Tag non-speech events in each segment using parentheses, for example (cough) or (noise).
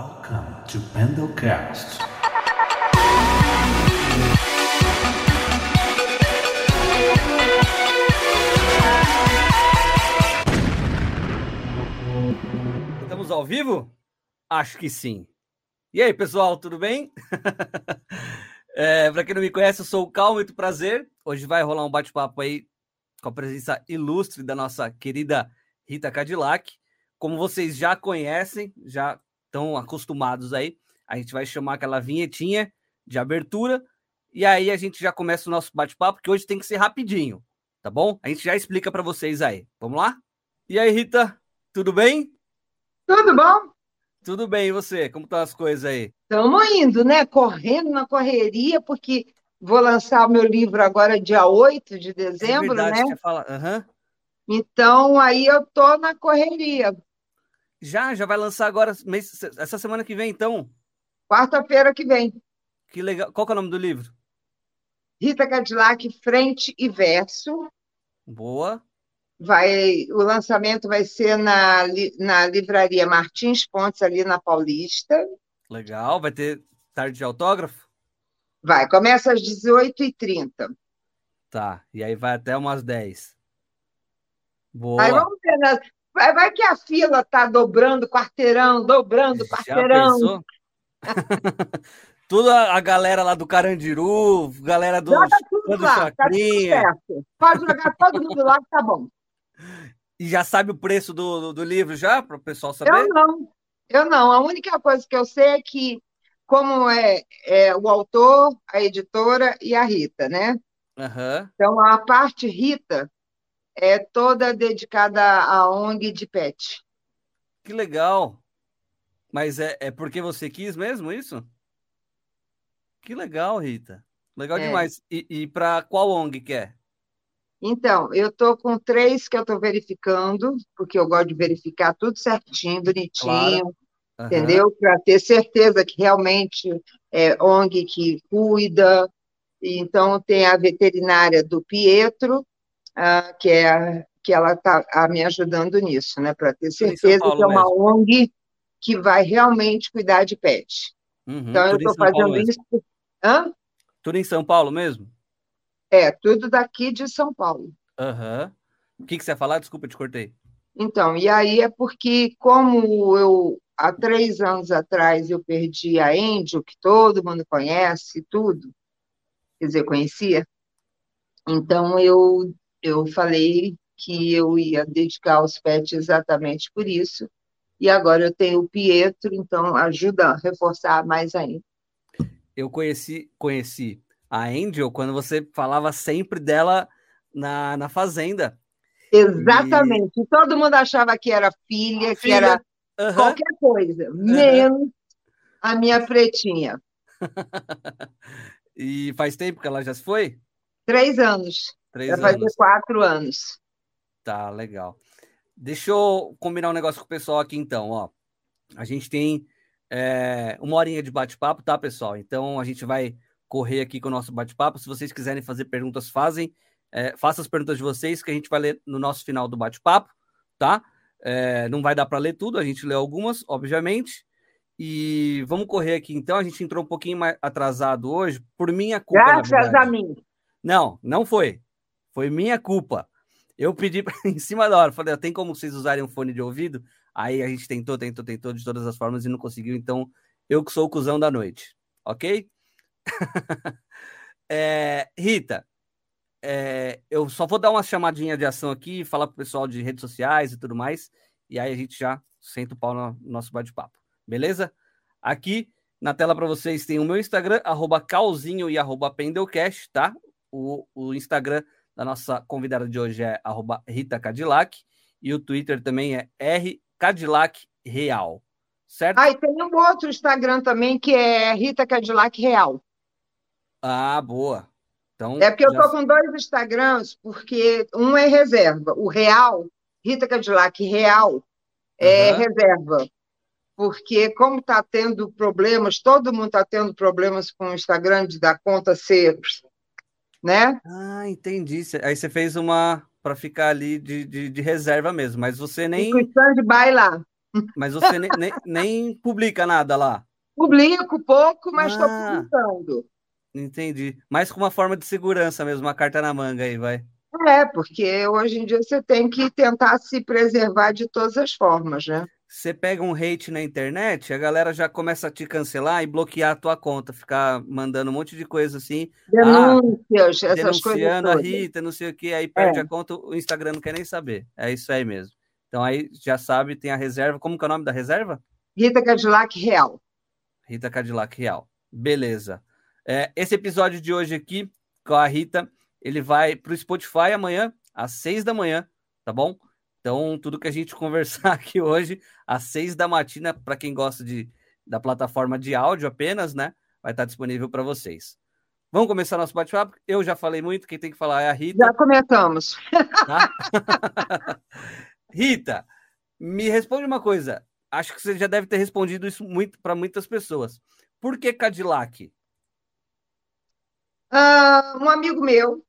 Welcome to Pendelcast. Estamos ao vivo? Acho que sim. E aí, pessoal, tudo bem? (laughs) é, Para quem não me conhece, eu sou o Cal, muito prazer. Hoje vai rolar um bate-papo aí com a presença ilustre da nossa querida Rita Cadillac. Como vocês já conhecem, já estão acostumados aí, a gente vai chamar aquela vinhetinha de abertura e aí a gente já começa o nosso bate-papo, que hoje tem que ser rapidinho, tá bom? A gente já explica para vocês aí. Vamos lá? E aí, Rita, tudo bem? Tudo bom? Tudo bem, e você? Como estão as coisas aí? Estamos indo, né? Correndo na correria, porque vou lançar o meu livro agora dia 8 de dezembro, é verdade, né? Fala... Uhum. Então aí eu tô na correria. Já, já vai lançar agora, mês, essa semana que vem, então. Quarta-feira que vem. Que legal. Qual que é o nome do livro? Rita Cadillac, Frente e Verso. Boa. Vai, o lançamento vai ser na, na livraria Martins Pontes, ali na Paulista. Legal. Vai ter tarde de autógrafo? Vai, começa às 18h30. Tá, e aí vai até umas 10. Boa. Aí vamos ver, né? Vai, vai que a fila está dobrando quarteirão, dobrando quarteirão. (laughs) Tudo a, galera lá do Carandiru, galera do, Joga tudo do lá, tá tudo Chacrinha. certo. Pode jogar todo mundo lá que tá bom. E já sabe o preço do, do, do livro já, para o pessoal saber? Eu não, eu não. A única coisa que eu sei é que, como é, é o autor, a editora e a Rita, né? Aham. Então, a parte Rita é toda dedicada à ONG de pet. Que legal. Mas é, é porque você quis mesmo isso? Que legal, Rita. Legal É. demais. E, e para qual ONG que é? Então, eu estou com três que eu estou verificando, porque eu gosto de verificar tudo certinho, bonitinho, Aham. entendeu? Para ter certeza que realmente é ONG que cuida. Então, tem a veterinária do Pietro, ah, que é que ela está me ajudando nisso, né? Para ter certeza Paulo que é uma mesmo. ONG que vai realmente cuidar de pet. Uhum, Então, eu estou Paulo fazendo mesmo. isso. Hã? Tudo em São Paulo mesmo? É, tudo daqui de São Paulo. Aham. O que, que você ia falar? Desculpa, te cortei. Então, e aí é porque, como eu, há três anos atrás, eu perdi a Angel, que todo mundo conhece, tudo, quer dizer, conhecia, então eu, eu falei que eu ia dedicar aos pets exatamente por isso, e agora eu tenho o Pietro, então ajuda a reforçar mais ainda. Eu conheci, conheci a Angel quando você falava sempre dela na, na Fazenda. Exatamente, todo mundo achava que era filha, que Filha. era Aham. qualquer coisa, menos a minha pretinha. (laughs) E faz tempo que ela já se foi? Três anos. Três Vai fazer anos. quatro anos. Tá, legal. Deixa eu combinar um negócio com o pessoal aqui, então, ó. A gente tem é, uma horinha de bate-papo, tá, pessoal? Então a gente vai correr aqui com o nosso bate-papo. Se vocês quiserem fazer perguntas, fazem. É, façam as perguntas de vocês que a gente vai ler no nosso final do bate-papo, tá? É, não vai dar para ler tudo, a gente lê algumas, obviamente. E vamos correr aqui, então. A gente entrou um pouquinho mais atrasado hoje, por minha culpa, Graças a mim. Não, não foi. Foi minha culpa. Eu pedi pra- (laughs) em cima da hora, falei, "Ó, tem como vocês usarem um fone de ouvido? Aí a gente tentou, tentou, tentou de todas as formas e não conseguiu. Então, eu que sou o cuzão da noite, ok? (laughs) É, Rita, é, eu só vou dar uma chamadinha de ação aqui, falar pro pessoal de redes sociais e tudo mais, e aí a gente já senta o pau no nosso bate-papo, beleza? Aqui na tela para vocês tem o meu Instagram, arroba calzinho e arroba pendelcast, tá? O, o Instagram da nossa convidada de hoje é Rita Cadillac e o Twitter também é R Cadillac Real, certo? Ah, e tem um outro Instagram também que é Rita Cadillac Real. Ah, boa. Então, É porque eu já- tô com dois Instagrams, porque um é reserva. O Real, Rita Cadillac Real, é Aham. reserva. Porque como está tendo problemas, todo mundo está tendo problemas com o Instagram de dar conta ser, né? Ah, entendi. Aí você fez uma para ficar ali de, de, de reserva mesmo, mas você nem. Fica o stand-by lá. (laughs) Mas você nem, nem, nem publica nada lá. Publico pouco, mas estou Ah. publicando. Entendi. Mais com uma forma de segurança mesmo, uma carta na manga aí, vai. É, porque hoje em dia você tem que tentar se preservar de todas as formas, né? Você pega um hate na internet, a galera já começa a te cancelar e bloquear a tua conta, ficar mandando um monte de coisa assim, Denúncias, essas coisas denunciando a. Rita, não sei o que, aí perde É. a conta, o Instagram não quer nem saber. É isso aí mesmo. Então aí já sabe, tem a reserva. Como que é o nome da reserva? Rita Cadillac Real. Rita Cadillac Real. Beleza. É, esse episódio de hoje aqui com a Rita, ele vai para o Spotify amanhã, às seis da manhã, tá bom? Então, tudo que a gente (laughs) conversar aqui hoje, às seis da matina, para quem gosta de, da plataforma de áudio apenas, né? Vai estar disponível para vocês. Vamos começar nosso bate-papo? Eu já falei muito, quem tem que falar é a Rita. Já comentamos. tá? (laughs) Rita, me responde uma coisa. Acho que você já deve ter respondido isso muito para muitas pessoas. Por que Cadillac? Ah, um amigo meu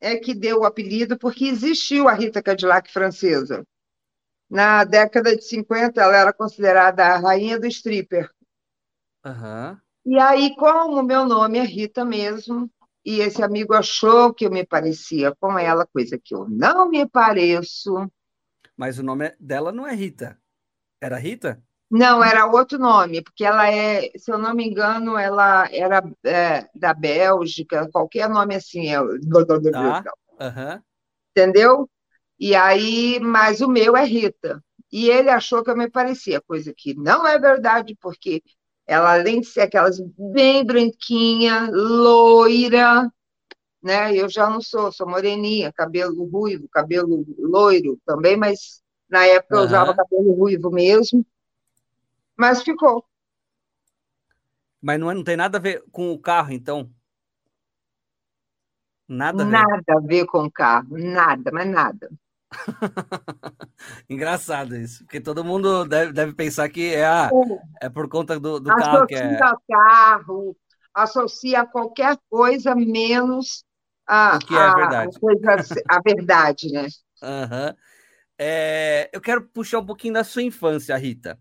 é que deu o apelido porque existiu a Rita Cadillac francesa. Na década de 50, ela era considerada a rainha do stripper. Aham. E aí, como meu nome é Rita mesmo, e esse amigo achou que eu me parecia com ela, coisa que eu não me pareço. Mas o nome dela não é Rita. Era Rita? Não, era outro nome, porque ela é, se eu não me engano, ela era é, da Bélgica, qualquer nome assim. É... Tá. Entendeu? E aí, mas o meu é Rita. E ele achou que eu me parecia, coisa que não é verdade, porque ela, além de ser aquelas bem branquinha, loira, né? Eu já não sou, sou moreninha, cabelo ruivo, cabelo loiro também, mas na época eu Aham. usava cabelo ruivo mesmo. Mas ficou. Mas não, é- não tem nada a ver com o carro, então? Nada a ver. Nada a ver com o carro, nada, mas nada. (laughs) Engraçado isso, porque todo mundo deve, deve pensar que é, a, é por conta do, do carro que é. Associa carro, associa a qualquer coisa menos a, O que é a a- verdade. coisa- a verdade, né? (laughs) Aham. É, eu quero puxar um pouquinho da sua infância, Rita.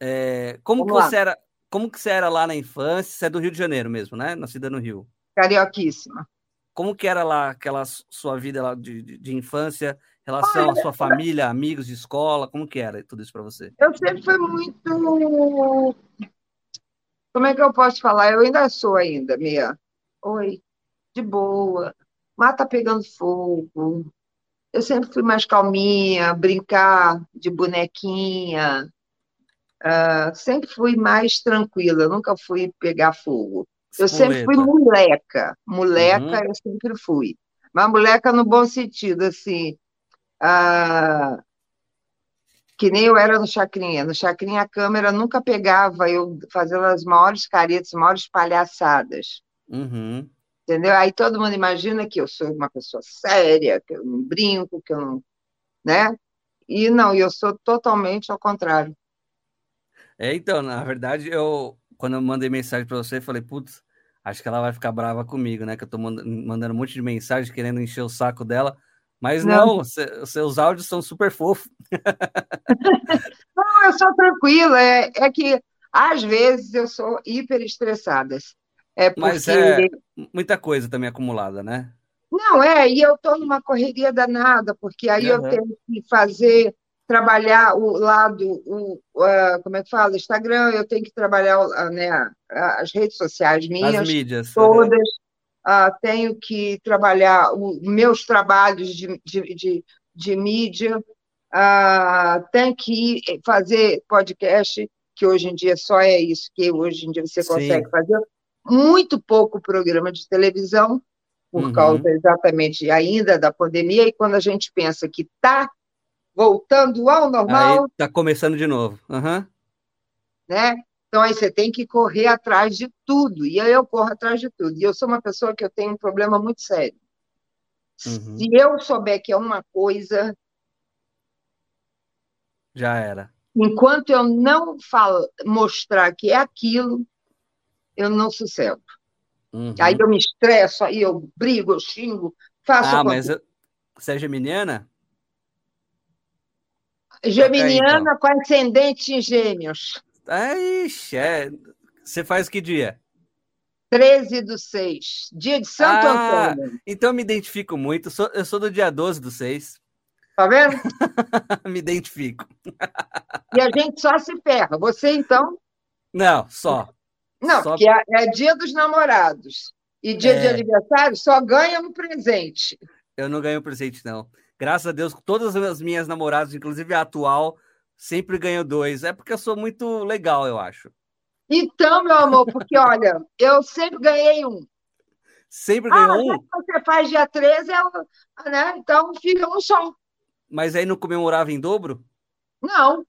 É, como que lá. você era? Como que você era lá na infância? Você é do Rio de Janeiro mesmo, né? Nascida no Rio. Carioquíssima. Como que era lá aquela su- sua vida lá de, de, de infância, relação à sua família, amigos de escola? Como que era tudo isso para você? Eu sempre fui muito. Como é que eu posso falar? Eu ainda sou ainda, Mia. Oi, de boa. Mata pegando fogo. Eu sempre fui mais calminha, brincar de bonequinha. Ah, sempre fui mais tranquila, nunca fui pegar fogo. Eu sempre fui moleca. Moleca Uhum. eu sempre fui. Mas moleca no bom sentido, assim. ah, que nem eu era no Chacrinha. No Chacrinha a câmera nunca pegava eu fazendo as maiores caretas, as maiores palhaçadas. Uhum. Entendeu? Aí todo mundo imagina que eu sou uma pessoa séria, que eu não brinco, que eu não. Né? E não, eu sou totalmente ao contrário. É, então, na verdade, eu quando eu mandei mensagem para você, falei, putz, acho que ela vai ficar brava comigo, né? Que eu tô manda- mandando um monte de mensagem querendo encher o saco dela. Mas Não. não, os seus áudios são super fofos. (laughs) Não, eu sou tranquila. É, é que às vezes eu sou hiper estressada. É porque. Mas é muita coisa também acumulada, né? Não, é, e eu estou numa correria danada, porque aí eu Aham. tenho que fazer, trabalhar o lado, o, ah, como é que fala? Instagram, eu tenho que trabalhar ah, né, as redes sociais As minhas, mídias. aham. todas, ah, tenho que trabalhar os meus trabalhos de, de, de, de mídia, tenho que ir fazer podcast, que hoje em dia só é isso, que hoje em dia você Sim. consegue fazer, muito pouco programa de televisão, por Uhum. causa exatamente ainda da pandemia, e quando a gente pensa que está voltando ao Aí normal, tá começando de novo. Aham. né? Então aí você tem que correr atrás de tudo, e aí eu corro atrás de tudo. E eu sou uma pessoa que eu tenho um problema muito sério. Uhum. Se eu souber que é uma coisa, Já era. enquanto eu não falo, mostrar que é aquilo, eu não sossego. Uhum. Aí eu me estresso, aí eu brigo, eu xingo, faço Ah, mas eu- você é geminiana? Geminiana com ascendente em gêmeos. Ixi, é. Você faz que dia? 13 do 6, dia de Santo Ah, Antônio. Então eu me identifico muito. Sou- eu sou do dia 12 do 6. Tá vendo? (laughs) me identifico. (laughs) E a gente só se ferra. Você, então? Não, só. Não, Só- porque é, é dia dos namorados. E dia de É. aniversário só ganha no presente. Eu não ganho presente, não. Graças a Deus, todas as minhas namoradas, inclusive a atual, sempre ganham dois. É porque eu sou muito legal, eu acho. Então, meu amor, porque olha, eu sempre ganhei um. Sempre Ah, ganhou já um, que você faz dia 13, é, o- né? então fica um só. mas aí não comemorava em dobro? Não,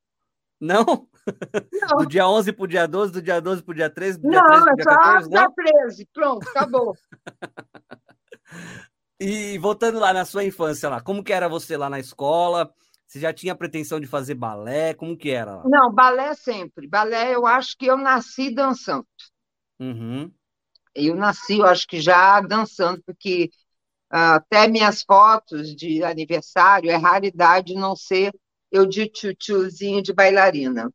Não? (laughs) não. Do dia 11 pro dia 12, do dia 12 pro dia 13, do dia Não, 13 pro é dia só 14, dia não? 13. Pronto, acabou. (laughs) E voltando lá na sua infância lá, como que era você lá na escola? Você já tinha pretensão de fazer balé? Como que era lá? Não, balé sempre. Balé, eu acho que eu nasci dançando. Uhum. Eu nasci, eu acho que já dançando, porque ah, até minhas fotos de aniversário é raridade não ser eu de tchutchuzinho de bailarina.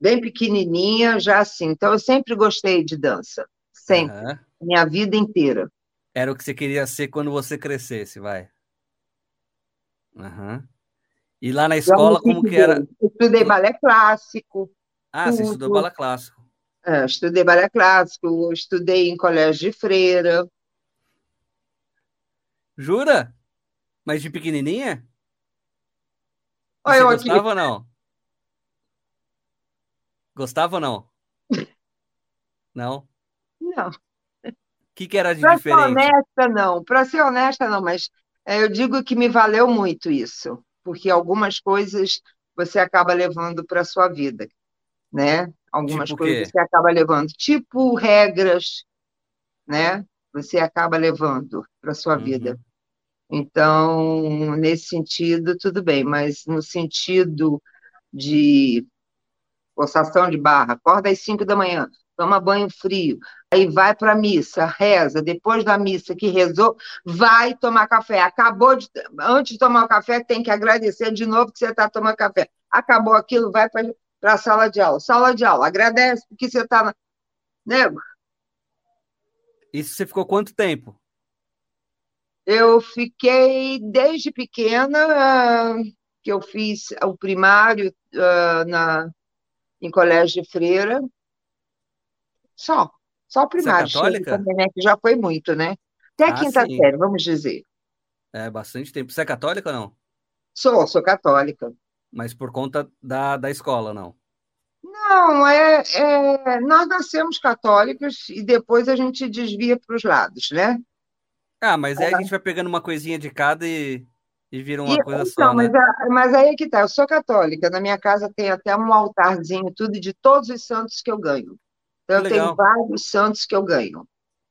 Bem pequenininha, já assim. Então, eu sempre gostei de dança. Sempre. Aham. Minha vida inteira. Era o que você queria ser quando você crescesse, vai. Aham. E lá na escola, como que era? Eu Estudei balé clássico, Ah, você estudou tudo. balé clássico. é, estudei balé clássico, estudei em colégio de freira. Jura? Mas de pequenininha? Olha Você eu aqui. gostava ou não? Gostava ou não? (laughs) Não? Não. Que que era de Para ser diferente? honesta, não. Para ser honesta, não, mas é, eu digo que me valeu muito isso, porque algumas coisas você acaba levando para a sua vida, né? Algumas Tipo coisas você acaba levando, tipo regras, né? Você acaba levando para a sua vida. Uhum. Então, nesse sentido, tudo bem, mas no sentido de forçação de barra, acorda às 5 da manhã, toma banho frio, aí vai para a missa, reza, depois da missa que rezou, vai tomar café. Acabou de, antes de tomar o café, tem que agradecer de novo que você está tomando café. Acabou aquilo, vai para a sala de aula. Sala de aula, agradece porque você está. Nego, Isso você ficou quanto tempo? eu fiquei desde pequena, que eu fiz o primário ah, na, em colégio de freira, só, só o Você é primário, católica? também, né, que já foi muito, né? Até a Ah, quinta sim. série, vamos dizer. É bastante tempo. Você é católica ou não? Sou, sou católica. Mas por conta da, da escola, não. Não, é, é, nós nascemos católicos e depois a gente desvia para os lados, né? Ah, mas aí a gente vai pegando uma coisinha de cada e, e vira uma E, coisa então, só, né? mas, a- mas aí é que tá, eu sou católica, na minha casa tem até um altarzinho, tudo de todos os santos que eu ganho. Eu tenho legal. vários santos que eu ganho.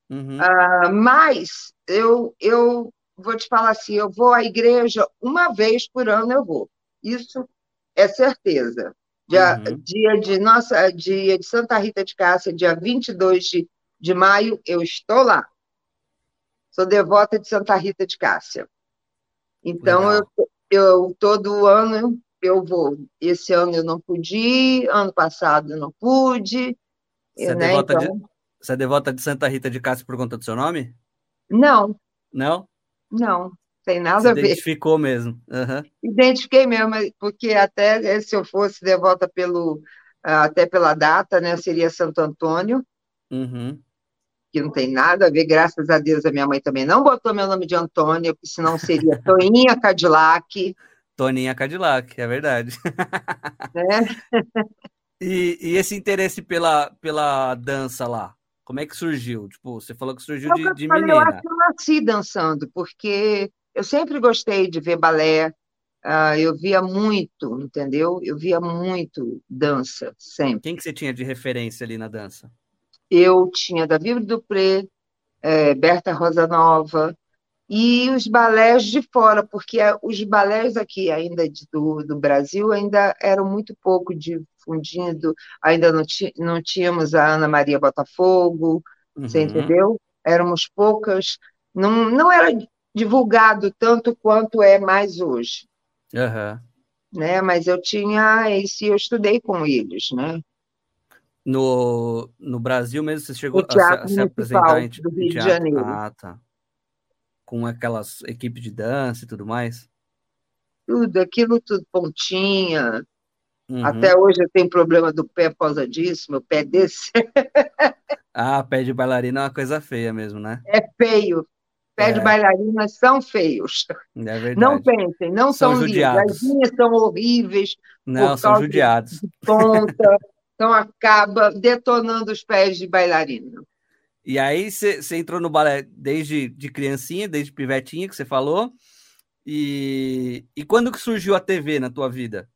Uhum. Ah, mas eu, eu vou te falar assim, eu vou à igreja uma vez por ano, eu vou. Isso é certeza. Dia, Uhum. dia de nossa, dia de Santa Rita de Cássia, dia 22 de, de maio, eu estou lá. Sou devota de Santa Rita de Cássia. Então, eu, Legal. eu todo ano eu vou. Esse ano eu não pude ano passado eu não pude, Você é né? devota de, Então, você é devota de Santa Rita de Cássia por conta do seu nome? não, Não? não, tem nada a ver. identificou mesmo. Aham. Identifiquei mesmo, porque até eh, se eu fosse devota pelo, ah, até pela data, né, seria Santo Antônio, Uhum. que não tem nada a ver, graças a Deus a minha mãe também não botou meu nome de Antônia, porque senão seria (laughs) Toinha Cadillac, Toninha Cadillac, é verdade. né? (laughs) E, e esse interesse pela, pela dança lá, como é que surgiu? Tipo, você falou que surgiu É o de, eu de falei, eu acho menina. que eu nasci dançando, porque eu sempre gostei de ver balé, ah, eu via muito, entendeu? Eu via muito dança, sempre. Quem que você tinha de referência ali na dança? Eu tinha Davi Dupré, eh, Berta Rosa Nova, e os balés de fora, porque a- os balés aqui ainda do, do Brasil ainda eram muito pouco difundidos, ainda não, não tínhamos a Ana Maria Botafogo, você Uhum. entendeu? Éramos poucas, não, não era divulgado tanto quanto é mais hoje. Aham. né? Mas eu tinha esse, eu estudei com eles, né? No, no Brasil mesmo, você chegou a se, a se apresentar em, do Rio de? Janeiro. Ah, tá. Com aquelas equipes de dança e tudo mais? Tudo, aquilo tudo pontinha. Uhum. Até hoje eu tenho problema do pé por causa disso, meu pé desse (laughs) Ah, pé de bailarina é uma coisa feia mesmo, né? é feio. Pé de É. bailarinas são feios. É. (laughs) Não pensem, não São são, lindos. As minhas são horríveis, Não, são judiados. de ponta, então acaba detonando os pés de bailarina. E aí você entrou no balé desde de criancinha, desde pivetinha, que você falou. E, e quando que surgiu a TV na tua vida?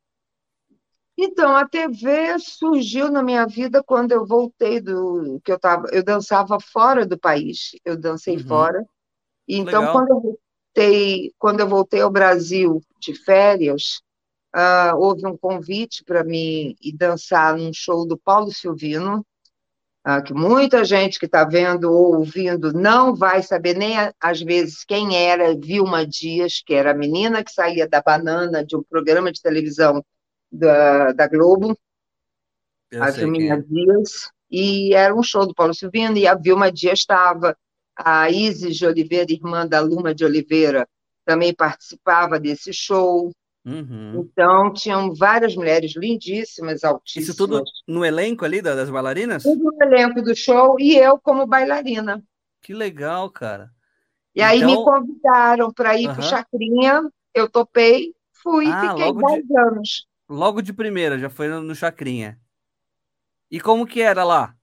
Então, a TV surgiu na minha vida quando eu voltei do que eu tava, eu dançava fora do país, eu dancei Uhum. fora. E então, Legal. quando eu voltei, quando eu voltei ao Brasil de férias, ah, houve um convite para mim ir dançar num show do Paulo Silvino, ah, que muita gente que está vendo ou ouvindo não vai saber nem às vezes quem era Vilma Dias, que era a menina que saía da banana de um programa de televisão da, da Globo, Eu a Vilminha é. Dias, e era um show do Paulo Silvino, e a Vilma Dias estava, a Isis de Oliveira, irmã da Luma de Oliveira, também participava desse show. Uhum. Então, tinham várias mulheres lindíssimas, altíssimas. Isso tudo no elenco ali da- das bailarinas? Tudo no elenco do show, e eu como bailarina. Que legal, cara. E aí me Então- convidaram para ir para o Aham. Chacrinha, eu topei, fui, Ah, fiquei logo 10 anos. Logo de primeira, já foi no Chacrinha. E como que era lá?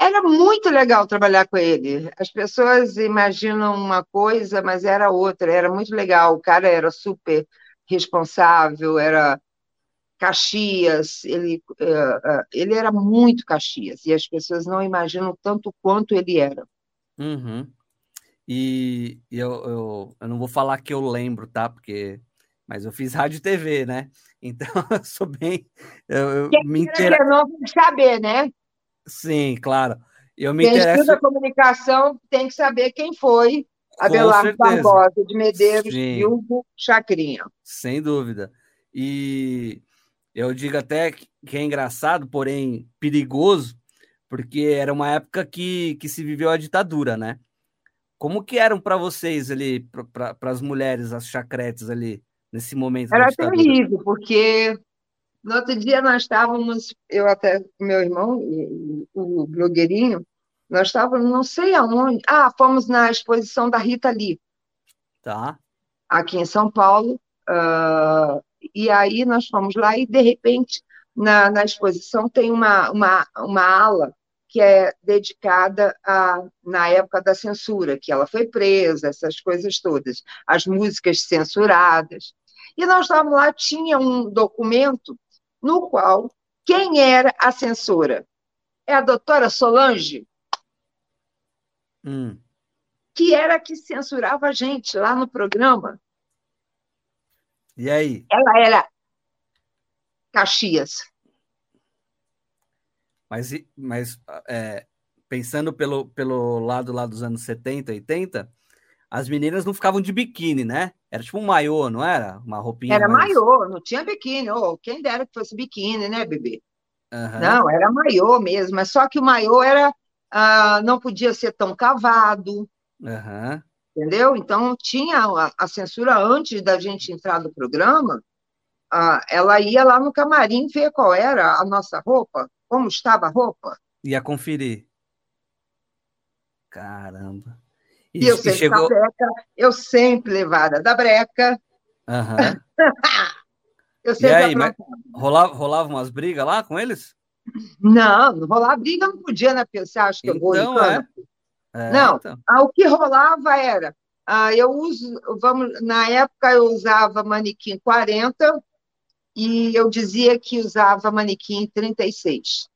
Era muito legal trabalhar com ele. As pessoas imaginam uma coisa, mas era outra. Era muito legal. O cara era super responsável, era Caxias. Ele, eh, eh, ele era muito Caxias. E as pessoas não imaginam tanto quanto ele era. Uhum. E, e eu, eu, eu não vou falar que eu lembro, tá? Porque. Mas eu fiz rádio e TV, né? Então (laughs) eu sou bem. Eu, eu me não vai saber, né? Sim, claro. Eu me Quem interesso. estuda comunicação tem que saber quem foi Abelardo. Barbosa de Medeiros, Sim. Silvio Chacrinha. Sem dúvida. E eu digo até que é engraçado, porém perigoso, porque era uma época que, que se viveu a ditadura, né? Como que eram para vocês ali, para as mulheres, as chacretes ali, nesse momento Era terrível, porque no outro dia nós estávamos, eu até com meu irmão, o, blogueirinho, nós estávamos não sei aonde. Ah, fomos na exposição da Rita Lee, Tá. aqui em São Paulo. ah, e aí nós fomos lá e, de repente, na, na exposição tem uma, uma, uma ala que é dedicada a, na época da censura, que ela foi presa, essas coisas todas, as músicas censuradas. E nós estávamos lá, tinha um documento no qual quem era a censora? É a doutora Solange, Hum. que era a que censurava a gente lá no programa. E aí? Ela era Caxias. Mas, mas é, pensando pelo, pelo lado lá dos anos 70, 80, as meninas não ficavam de biquíni, né? Era tipo um maiô, não era? Uma roupinha Era mais... maiô, não tinha biquíni. Oh, quem dera que fosse biquíni, né, bebê? Aham. Não, era maiô mesmo, mas só que o maiô era, ah, não podia ser tão cavado, Aham. entendeu? Então tinha a, a censura antes da gente entrar no programa, ah, ela ia lá no camarim ver qual era a nossa roupa, como estava a roupa. Ia conferir. Caramba. E eu e sempre chegou. breca, eu sempre levada da breca, Aham. (laughs) eu E sempre aí, mas rolava, rolava umas brigas lá com eles? Não, não rolar briga não podia, né? Porque você acha que eu vou Então, é. É, Não. então. Ah, o que rolava era, ah, eu uso, vamos, na época eu usava manequim 40 e eu dizia que usava manequim 36.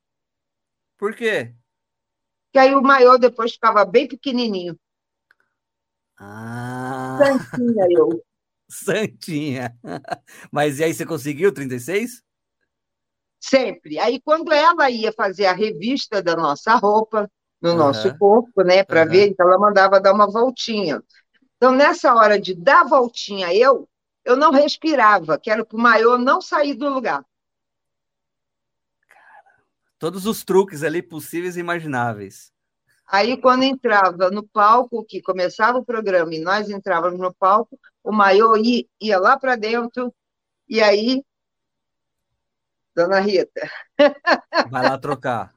Por quê? Que aí o maior depois ficava bem pequenininho. Ah, Santinha eu. Santinha. (laughs) Mas e aí você conseguiu 36? Sempre. Aí quando ela ia fazer a revista da nossa roupa, no Aham. nosso corpo, né, para Aham. ver, então ela mandava dar uma voltinha. Então, nessa hora de dar voltinha eu, eu não respirava, que era para o maior não sair do lugar. Todos os truques ali possíveis e imagináveis. Aí, quando entrava no palco, que começava o programa e nós entrávamos no palco, o maior ia, ia lá para dentro, e aí, Dona Rita. Vai lá trocar.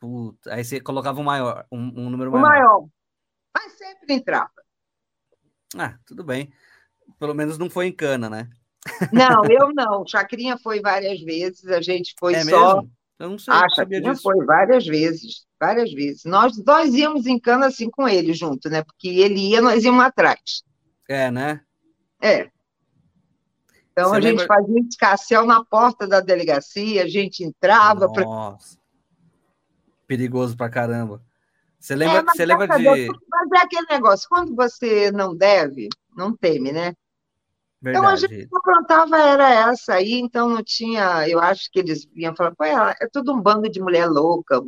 Puta, aí você colocava um maior, um, um número maior. O maior. Mas sempre entrava. Ah, tudo bem. Pelo menos não foi em cana, né? Não, eu não. Chacrinha foi várias vezes, a gente foi é só. Mesmo? Eu não sei, ah, sabia disso. foi várias vezes, várias vezes. Nós, nós íamos em cana assim com ele junto, né? Porque ele ia, nós íamos atrás. É, né? É. Então Você a gente lembra... fazia escassel na porta da delegacia, a gente entrava. Nossa. Pra... Perigoso pra caramba. Você lembra, é, você lembra de. Mas é aquele negócio, quando você não deve, não teme, né? Verdade. Então a gente aprontava era essa aí, então não tinha, eu acho que eles vinham falar, pô, é, tudo um bando de mulher louca,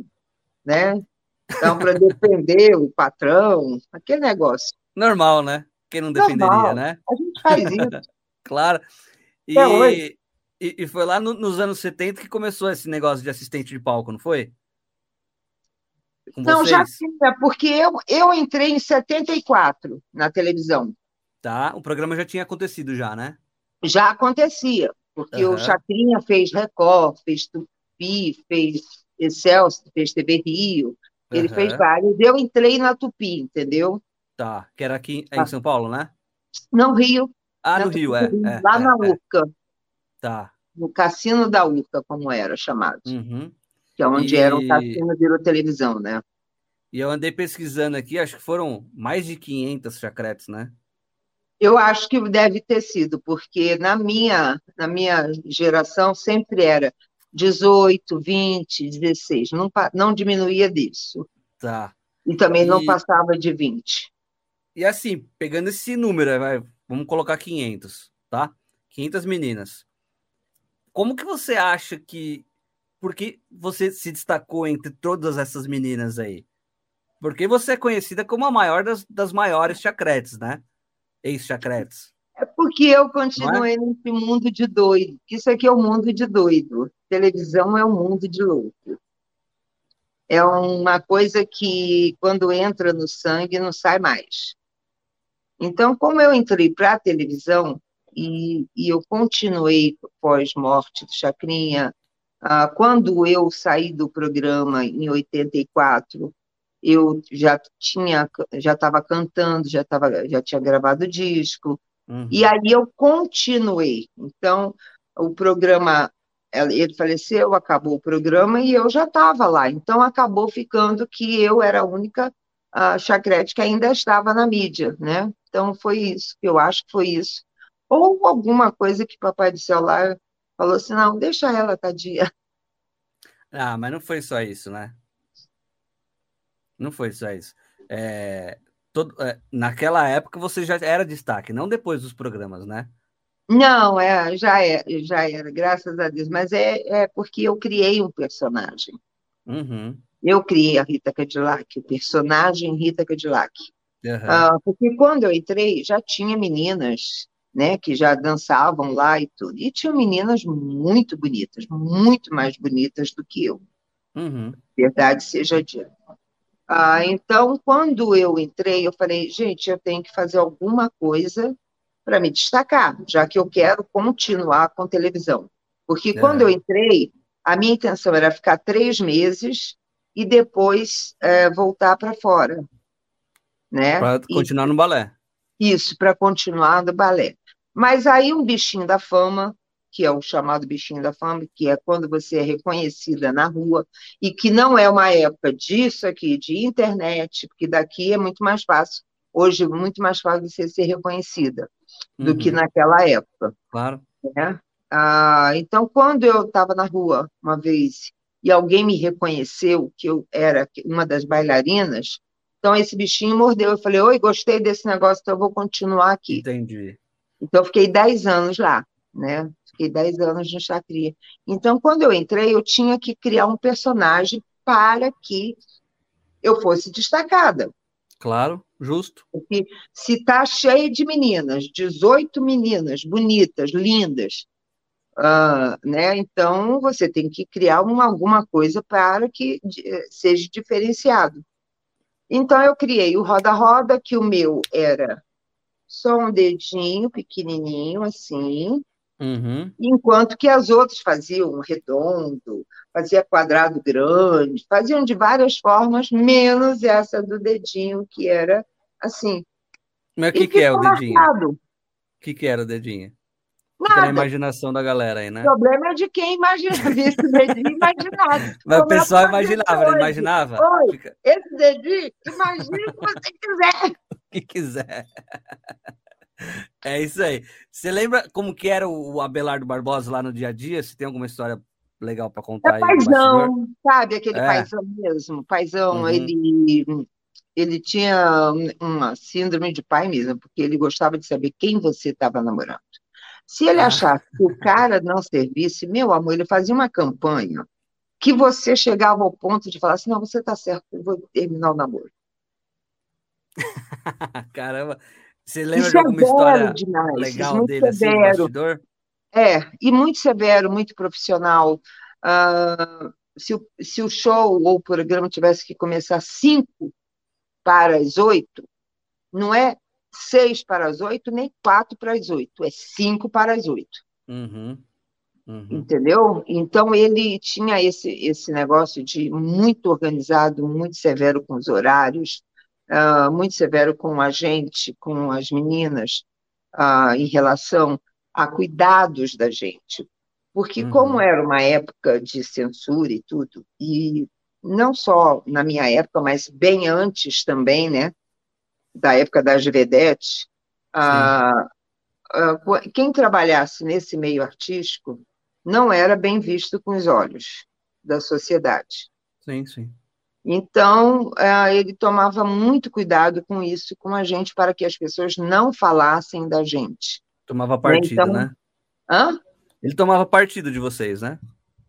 né? Então, para defender o patrão, aquele negócio. Normal, né? Quem não defenderia, Normal. né? A gente faz isso. (laughs) claro. E, e, e, foi lá no, nos anos 70 que começou esse negócio de assistente de palco, não foi? Com não, vocês? já tinha, porque eu, eu entrei em 74 na televisão. Tá, o programa já tinha acontecido já, né? Já acontecia, porque uhum. o Chacrinha fez Record, fez Tupi, fez Excelsior, fez TV Rio, ele uhum. fez vários. Eu entrei na Tupi, entendeu? Tá, que era aqui em São Paulo, né? Não, Rio. Ah, no Rio, é, é. Lá é, na é. Urca. Tá. No Cassino da Urca, como era chamado. Uhum. Que é onde e... era um cassino, virou televisão, né? E eu andei pesquisando aqui, acho que foram mais de 500 chacretes, né? Eu acho que deve ter sido, porque na minha, na minha geração sempre era 18, 20, 16, não, não diminuía disso. Tá. E também e... não passava de 20. E assim, pegando esse número, vai, vamos colocar 500, tá? 500 meninas. Como que você acha que. Por que você se destacou entre todas essas meninas aí? Porque você é conhecida como a maior das, das maiores chacretes, né? Ex-chacretes? É porque eu continuei é? nesse mundo de doido. Isso aqui é o um mundo de doido. Televisão é um mundo de louco. É uma coisa que, quando entra no sangue, não sai mais. Então, como eu entrei para a televisão e, e, eu continuei pós-morte do Chacrinha, ah, quando eu saí do programa em 84, eu já tinha, já estava cantando, já, tava, já tinha gravado disco, uhum. e aí eu continuei. Então, o programa, ele faleceu, acabou o programa e eu já estava lá. Então, acabou ficando que eu era a única a chacrete que ainda estava na mídia, né? Então, foi isso, eu acho que foi isso. Ou alguma coisa que papai do céu lá falou assim, não, deixa ela, tadinha. Ah, mas não foi só isso, né? Não foi só isso. É, todo, é, naquela época você já era destaque, não depois dos programas, né? Não, é, já, é, já era, graças a Deus. Mas é, é porque eu criei um personagem. Uhum. Eu criei a Rita Cadillac, o personagem Rita Cadillac. Uhum. Ah, porque quando eu entrei, já tinha meninas né, que já dançavam lá e tudo. E tinham meninas muito bonitas, muito mais bonitas do que eu. Uhum. Verdade seja dita. Ah, então, quando eu entrei, eu falei, gente, eu tenho que fazer alguma coisa para me destacar, já que eu quero continuar com televisão. Porque é. quando eu entrei, a minha intenção era ficar três meses e depois é, voltar para fora. Né? Para continuar no balé. Isso, para continuar no balé. Mas aí um bichinho da fama que é o chamado bichinho da fama, que é quando você é reconhecida na rua, e que não é uma época disso aqui, de internet, porque daqui é muito mais fácil, hoje, muito mais fácil você ser reconhecida do uhum. que naquela época. Claro. Né? Ah, então, quando eu estava na rua uma vez e alguém me reconheceu que eu era uma das bailarinas, então esse bichinho mordeu. Eu falei, oi, gostei desse negócio, então eu vou continuar aqui. Entendi. Então, eu fiquei 10 anos lá, né? Fiquei 10 anos no Chacria. Então, quando eu entrei, eu tinha que criar um personagem para que eu fosse destacada. Claro. Justo. Porque se está cheio de meninas, 18 meninas bonitas, lindas, uh, né? Então você tem que criar uma, alguma coisa para que seja diferenciado. Então eu criei o roda-roda, que o meu era só um dedinho pequenininho assim, Uhum. enquanto que as outras faziam redondo, fazia quadrado grande, faziam de várias formas, menos essa do dedinho, que era assim. Mas o que, que é o dedinho? O que, que era o dedinho? Nada. Fica na imaginação da galera aí, né? O problema é de quem imagina, (laughs) esse dedinho imaginava. (laughs) Mas o pessoal imaginava, não imaginava? Oi, Fica... esse dedinho, imagina o que você quiser. (laughs) o que quiser. (laughs) É isso aí. Você lembra como que era o Abelardo Barbosa lá no dia a dia? Se tem alguma história legal para contar é? Paizão, sabe? Aquele é. paizão mesmo. Paizão, uhum. ele, ele tinha uma síndrome de pai mesmo, porque ele gostava de saber quem você estava namorando. Se ele ah. achasse que o cara não servisse, meu amor, ele fazia uma campanha que você chegava ao ponto de falar assim, não, você está certo, eu vou terminar o namoro. (laughs) Caramba, você lembra de alguma é história demais, legal dele severo. assim, bastidor? É, e muito severo, muito profissional. Uh, se, o, se o show ou o programa tivesse que começar cinco para as oito, não é seis para as oito, nem quatro para as oito, é cinco para as oito. Uhum. Uhum. Entendeu? Então ele tinha esse, esse negócio de muito organizado, muito severo com os horários, uh, muito severo com a gente, com as meninas, uh, em relação a cuidados da gente. Porque, uhum. como era uma época de censura e tudo, e não só na minha época, mas bem antes também, né, da época da Vedete, uh, quem trabalhasse nesse meio artístico não era bem visto com os olhos da sociedade. Sim, sim. Então, é, ele tomava muito cuidado com isso, com a gente, para que as pessoas não falassem da gente. Tomava partido, então... né? Hã? Ele tomava partido de vocês, né?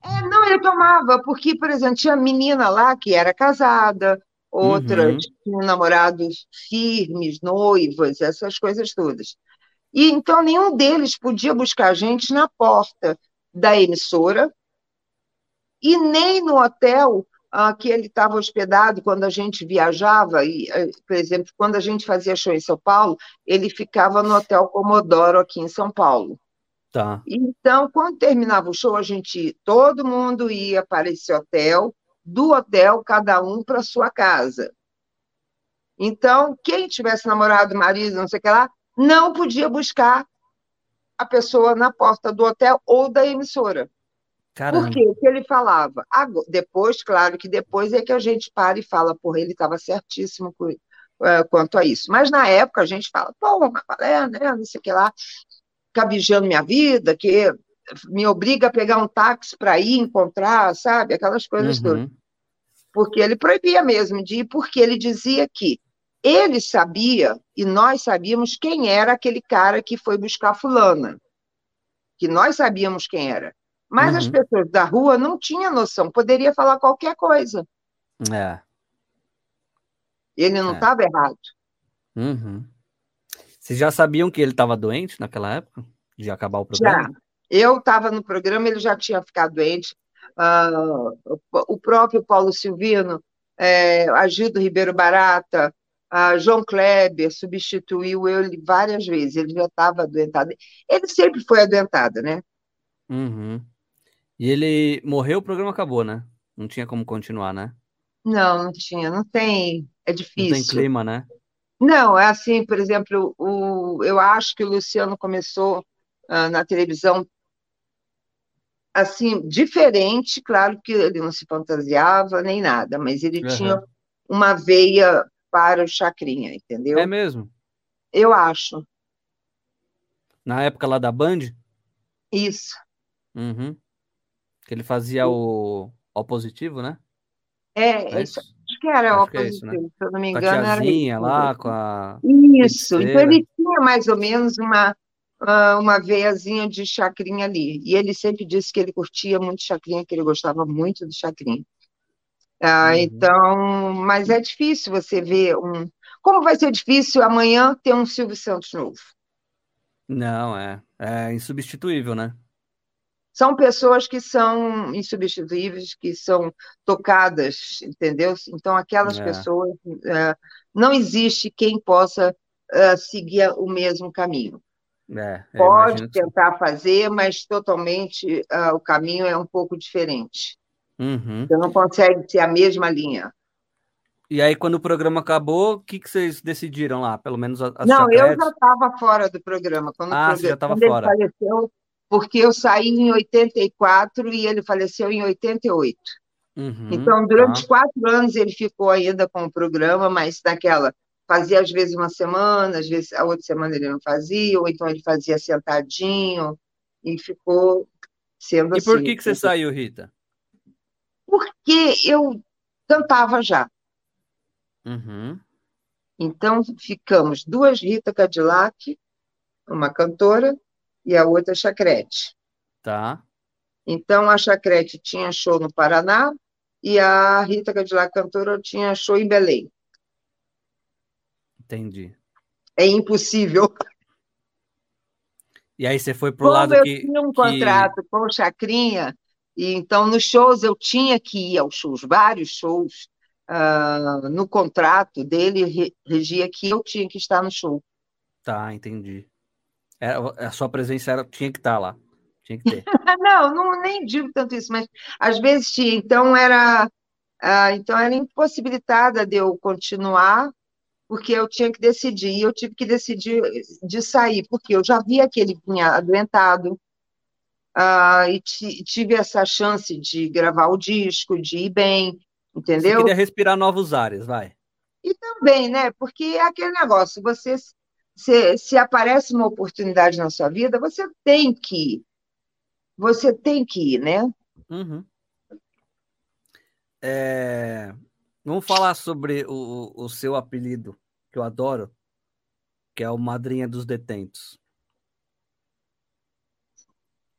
É, não, ele tomava, porque, por exemplo, tinha menina lá que era casada, outras uhum. tinham namorados firmes, noivas, essas coisas todas. E então nenhum deles podia buscar a gente na porta da emissora e nem no hotel ah, que ele estava hospedado quando a gente viajava, e, eh, por exemplo, quando a gente fazia show em São Paulo, ele ficava no Hotel Comodoro aqui em São Paulo. Tá. Então, quando terminava o show, a gente, todo mundo ia para esse hotel, do hotel, cada um para sua casa. Então, quem tivesse namorado, marido, não sei o que lá, não podia buscar a pessoa na porta do hotel ou da emissora. Caramba. Por quê? O que ele falava? Depois, claro que depois é que a gente para e fala, porra, ele estava certíssimo é, quanto a isso. Mas na época a gente fala, pô, é, né, não sei o que lá, cabijando minha vida, que me obriga a pegar um táxi para ir encontrar, sabe? Aquelas coisas uhum. todas. Porque ele proibia mesmo de ir, porque ele dizia que ele sabia, e nós sabíamos quem era aquele cara que foi buscar fulana. Que nós sabíamos quem era. Mas uhum. as pessoas da rua não tinham noção, poderia falar qualquer coisa. É. Ele não estava é. errado. Uhum. Vocês já sabiam que ele estava doente naquela época? De acabar o programa? Já. Eu estava no programa, ele já tinha ficado doente. Uh, o próprio Paulo Silvino, é, Agildo Ribeiro Barata, uh, João Kleber substituiu ele várias vezes. Ele já estava adoentado. Ele sempre foi adoentado, né? Uhum. E ele morreu, o programa acabou, né? Não tinha como continuar, né? Não, não tinha, não tem, é difícil. Não tem clima, né? Não, é assim, por exemplo, o, eu acho que o Luciano começou uh, na televisão assim, diferente, claro que ele não se fantasiava nem nada, mas ele uhum. tinha uma veia para o Chacrinha, entendeu? É mesmo? Eu acho. Na época lá da Band? Isso. Uhum. Que ele fazia o O positivo, né? É, é isso. acho que era acho O positivo, é isso, né? se eu não me engano. Com a tiazinha era lá, com a. Isso, então ele tinha mais ou menos uma, uma veiazinha de chacrinha ali. E ele sempre disse que ele curtia muito chacrinha, que ele gostava muito do chacrinha. Ah, uhum. Então, mas é difícil você ver um, Como vai ser difícil amanhã ter um Silvio Santos novo? Não, é, é insubstituível, né? São pessoas que são insubstituíveis, que são tocadas, entendeu? Então, aquelas É. pessoas, é, não existe quem possa é, seguir o mesmo caminho. É, Pode imagino que tentar fazer, mas totalmente é, o caminho é um pouco diferente. Uhum. Você não consegue ter a mesma linha. E aí, quando o programa acabou, o que, que vocês decidiram lá? Pelo menos a- as Não, eu já estava fora do programa. Quando, o Ah, você já programa- estava quando ele fora. faleceu, porque eu saí em 84 e ele faleceu em 88. Uhum, Então, durante tá. quatro anos ele ficou ainda com o programa, mas daquela fazia às vezes uma semana, às vezes a outra semana ele não fazia, ou então ele fazia sentadinho e ficou sendo E por assim. que, que você saiu, Rita? Porque eu cantava já. Uhum. Então ficamos duas Rita Cadillac, uma cantora, e a outra Chacrete. Tá. Então a Chacrete tinha show no Paraná e a Rita Cadillac cantora tinha show em Belém. Entendi. É impossível. E aí você foi pro Como lado eu que, tinha um que- contrato com o Chacrinha, e então nos shows eu tinha que ir aos shows, vários shows, ah, no contrato dele re- regia que eu tinha que estar no show. Tá, entendi. Era- a sua presença era, tinha que estar lá. Tinha que ter. (laughs) Não, não nem digo tanto isso, mas às vezes tinha, então era, ah, então era impossibilitada de eu continuar, porque eu tinha que decidir, e eu tive que decidir de sair, porque eu já via que ele vinha adoentado, ah, e ti- tive essa chance de gravar o disco, de ir bem, Você entendeu? queria respirar novos ares, vai. E também, né? Porque é aquele negócio, você se, se aparece uma oportunidade na sua vida, você tem que ir. Você tem que ir, né? Uhum. É, Vamos falar sobre o, o seu apelido, que eu adoro, que é o Madrinha dos Detentos.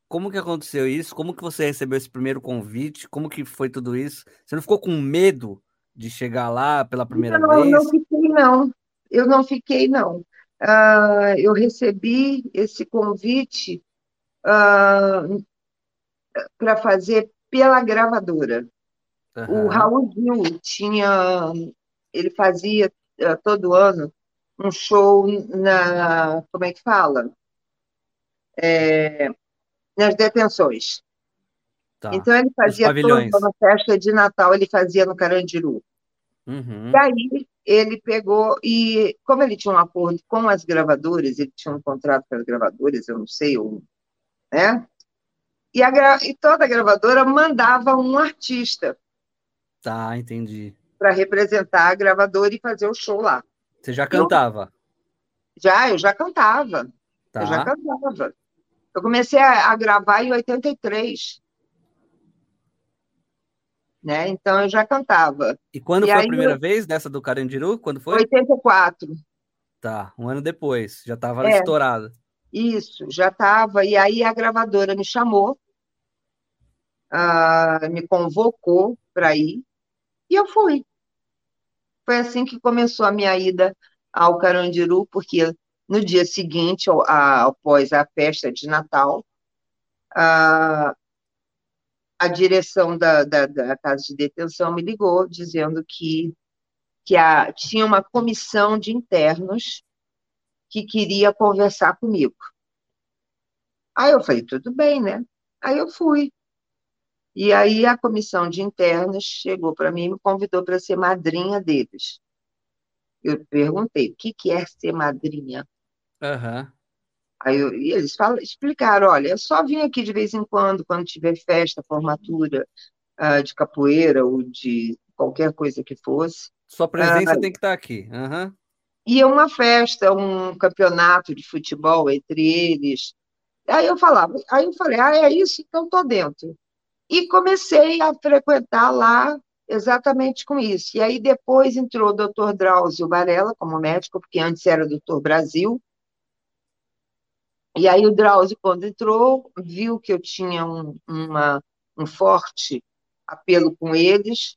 Como que aconteceu isso? Como que você recebeu esse primeiro convite? Como que foi tudo isso? Você não ficou com medo de chegar lá pela primeira Não, eu vez? não fiquei, não. Eu não fiquei, não. Ah, eu recebi esse convite para fazer pela gravadora. O Aham, Raul Gil tinha, ele fazia ah, todo ano um show na, como é que fala? É, nas detenções. tá. Então ele fazia toda uma festa de Natal, ele fazia no Carandiru. Uhum, E aí ele pegou e, como ele tinha um acordo com as gravadoras, ele tinha um contrato com as gravadoras, eu não sei, ou, né? E, a e toda gravadora mandava um artista Tá, entendi. para representar a gravadora e fazer o show lá. Você já cantava, Já, eu já cantava, eu já tá? cantava. Eu comecei a, a gravar em 83, né? Então eu já cantava. E quando E foi a aí primeira eu- vez dessa do Carandiru? Quando foi? 84. Tá, um ano depois. Já tava É. estourado. Isso, já estava. E aí a gravadora me chamou, ah, me convocou para ir, e eu fui. Foi assim que começou a minha ida ao Carandiru, porque no dia seguinte, ao- a- após a festa de Natal, a, a direção da, da, da casa de detenção me ligou dizendo que, que a, tinha uma comissão de internos que queria conversar comigo. Aí eu falei, tudo bem, né? Aí eu fui. E aí a comissão de internos chegou para mim e me convidou para ser madrinha deles. Eu perguntei, o que que é ser madrinha? Aham. Aí eu- e eles falam, explicaram, olha, eu só vim aqui de vez em quando, quando tiver festa, formatura, ah, de capoeira ou de qualquer coisa que fosse. Sua presença tem que estar aqui. Aham. E é uma festa, um campeonato de futebol entre eles. Aí eu falava, aí eu falei, ah, é isso, então estou dentro. E comecei a frequentar lá exatamente com isso. E aí depois entrou o doutor Drauzio Varela como médico, porque antes era o doutor Brasil. E aí o Drauzio, quando entrou, viu que eu tinha um, uma, um forte apelo com eles,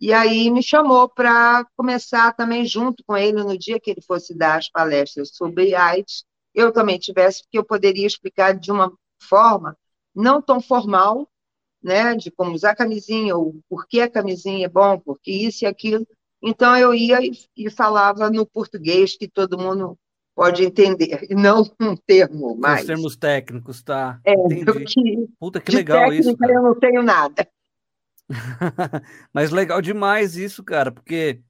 E aí me chamou para começar também junto com ele no dia que ele fosse dar as palestras sobre AIDS, eu também tivesse, porque eu poderia explicar de uma forma não tão formal, né, de como usar camisinha, ou por que a camisinha é bom, porque isso e aquilo. Então eu ia e, e falava no português que todo mundo pode entender, e não (laughs) um termo mais. Os termos técnicos, tá? É, que, Puta, que legal isso. Cara. Eu não tenho nada. (laughs) Mas legal demais isso, cara, porque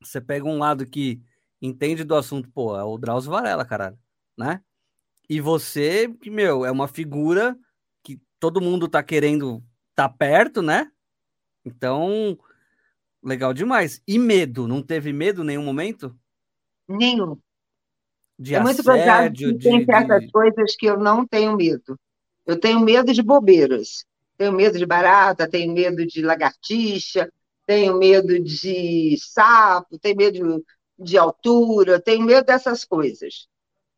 você pega um lado que entende do assunto, pô, é o Drauzio Varela, caralho, né? E você, que, meu, é uma figura que todo mundo tá querendo tá perto, né? Então, legal demais. E medo? Não teve medo em nenhum momento? Nenhum de é muito assédio, de, tem certas de... coisas que eu não tenho medo. Eu tenho medo de bobeiras. Tenho medo de barata, tenho medo de lagartixa, tenho medo de sapo, tenho medo de, altura, tenho medo dessas coisas.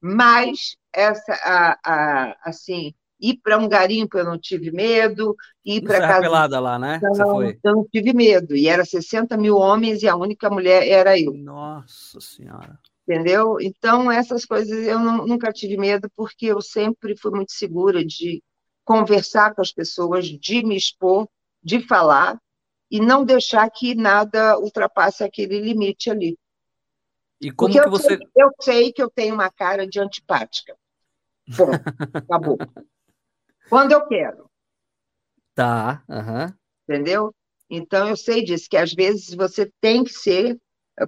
Mas essa, a, a, assim, ir para um garimpo eu não tive medo, ir para casa pelada lá, né? Não, eu não tive medo. E era 60 mil homens e a única mulher era eu. Nossa Senhora entendeu? Então, essas coisas eu não, nunca tive medo, porque eu sempre fui muito segura de conversar com as pessoas, de me expor, de falar, e não deixar que nada ultrapasse aquele limite ali. E como porque que você. Sei, eu sei que eu tenho uma cara de antipática. Bom, (laughs) acabou. Quando eu quero. Tá, uhum. entendeu? Então eu sei disso, que às vezes você tem que ser,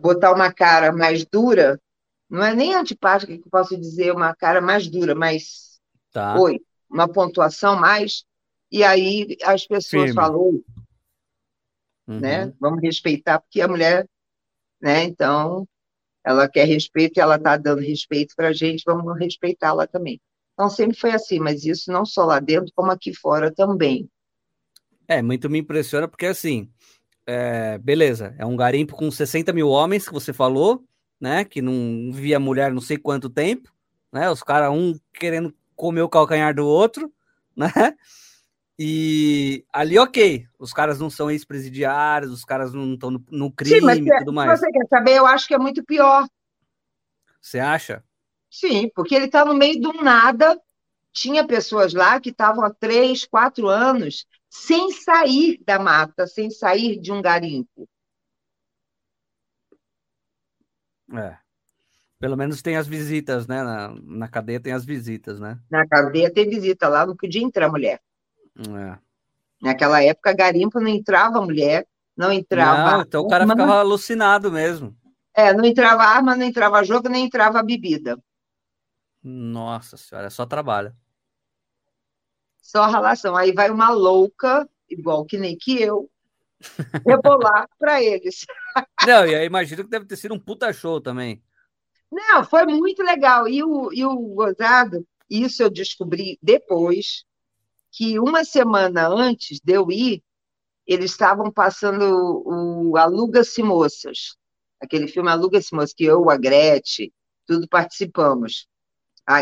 botar uma cara mais dura não é nem antipática que eu posso dizer, uma cara mais dura, mais. Tá. Oi, uma pontuação mais. E aí as pessoas Firme. falam, uhum. né? Vamos respeitar, porque a mulher, né? Então, ela quer respeito e ela está dando respeito para a gente, vamos respeitá-la também. Então, sempre foi assim, mas isso não só lá dentro, como aqui fora também. É, muito me impressiona, porque assim, é, beleza, é um garimpo com 60 mil homens que você falou, né? Que não via mulher não sei quanto tempo, né? Os caras, um querendo comer o calcanhar do outro, (laughs) né? E ali, ok, os caras não são ex-presidiários, os caras não estão no, no, crime Sim, mas e tudo mais. Você quer saber? Eu acho que é muito pior. Você acha? Sim, porque ele está no meio do nada. Tinha pessoas lá que estavam há três, quatro anos sem sair da mata, sem sair de um garimpo. É. Pelo menos tem as visitas, né? Na, na cadeia tem as visitas, né? Na cadeia tem visita, lá não podia entrar mulher. É. Naquela época, garimpo não entrava mulher, não entrava. Não, então o cara ficava alucinado mesmo. É, não entrava arma, não entrava jogo, nem entrava bebida. Nossa senhora, é só trabalho. Só relação. Aí vai uma louca, igual que nem que eu, (laughs) rebolar para eles. Não, e aí imagino que deve ter sido um puta show também. Não, foi muito legal. E o, e o gozado, isso eu descobri depois, que uma semana antes de eu ir, eles estavam passando o Aluga-se Moças, aquele filme Aluga-se Moças, que eu, a Gretchen, tudo participamos.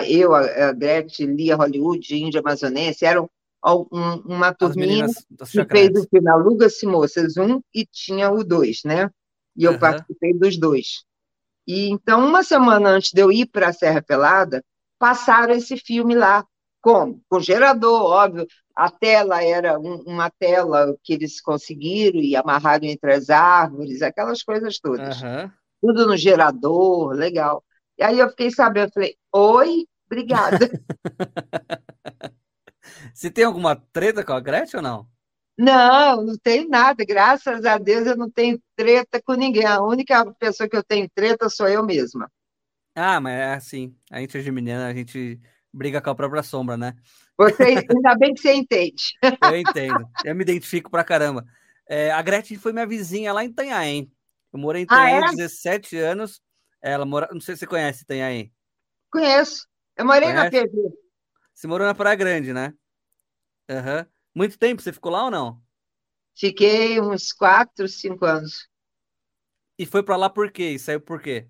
Eu, a Gretchen, Lia Hollywood, Índia Amazonense, eram uma turminha que fez o filme Aluga-se Moças 1 e tinha o 2, né? E eu uhum. participei dos dois. E então, uma semana antes de eu ir para a Serra Pelada, passaram esse filme lá. Como? Com gerador, óbvio. A tela era um, uma tela que eles conseguiram e amarraram entre as árvores, aquelas coisas todas. Uhum. Tudo no gerador, legal. E aí eu fiquei sabendo, falei, oi, obrigada. (laughs) Você tem alguma treta com a Gretchen ou não? Não, não tenho nada. Graças a Deus eu não tenho treta com ninguém. A única pessoa que eu tenho treta sou eu mesma. Ah, mas é assim. A gente é geminiana, a gente briga com a própria sombra, né? Você, ainda bem que você entende. (laughs) eu entendo. Eu me identifico pra caramba. É, a Gretchen foi minha vizinha lá em Itanhaém. Eu morei em Itanhaém há é? 17 anos. Ela mora. Não sei se você conhece Itanhaém. Conheço. Eu morei conhece? na PV. Você morou na Praia Grande, né? Uhum. Muito tempo você ficou lá ou não? Fiquei uns quatro, cinco anos. E foi para lá por quê? E saiu por quê?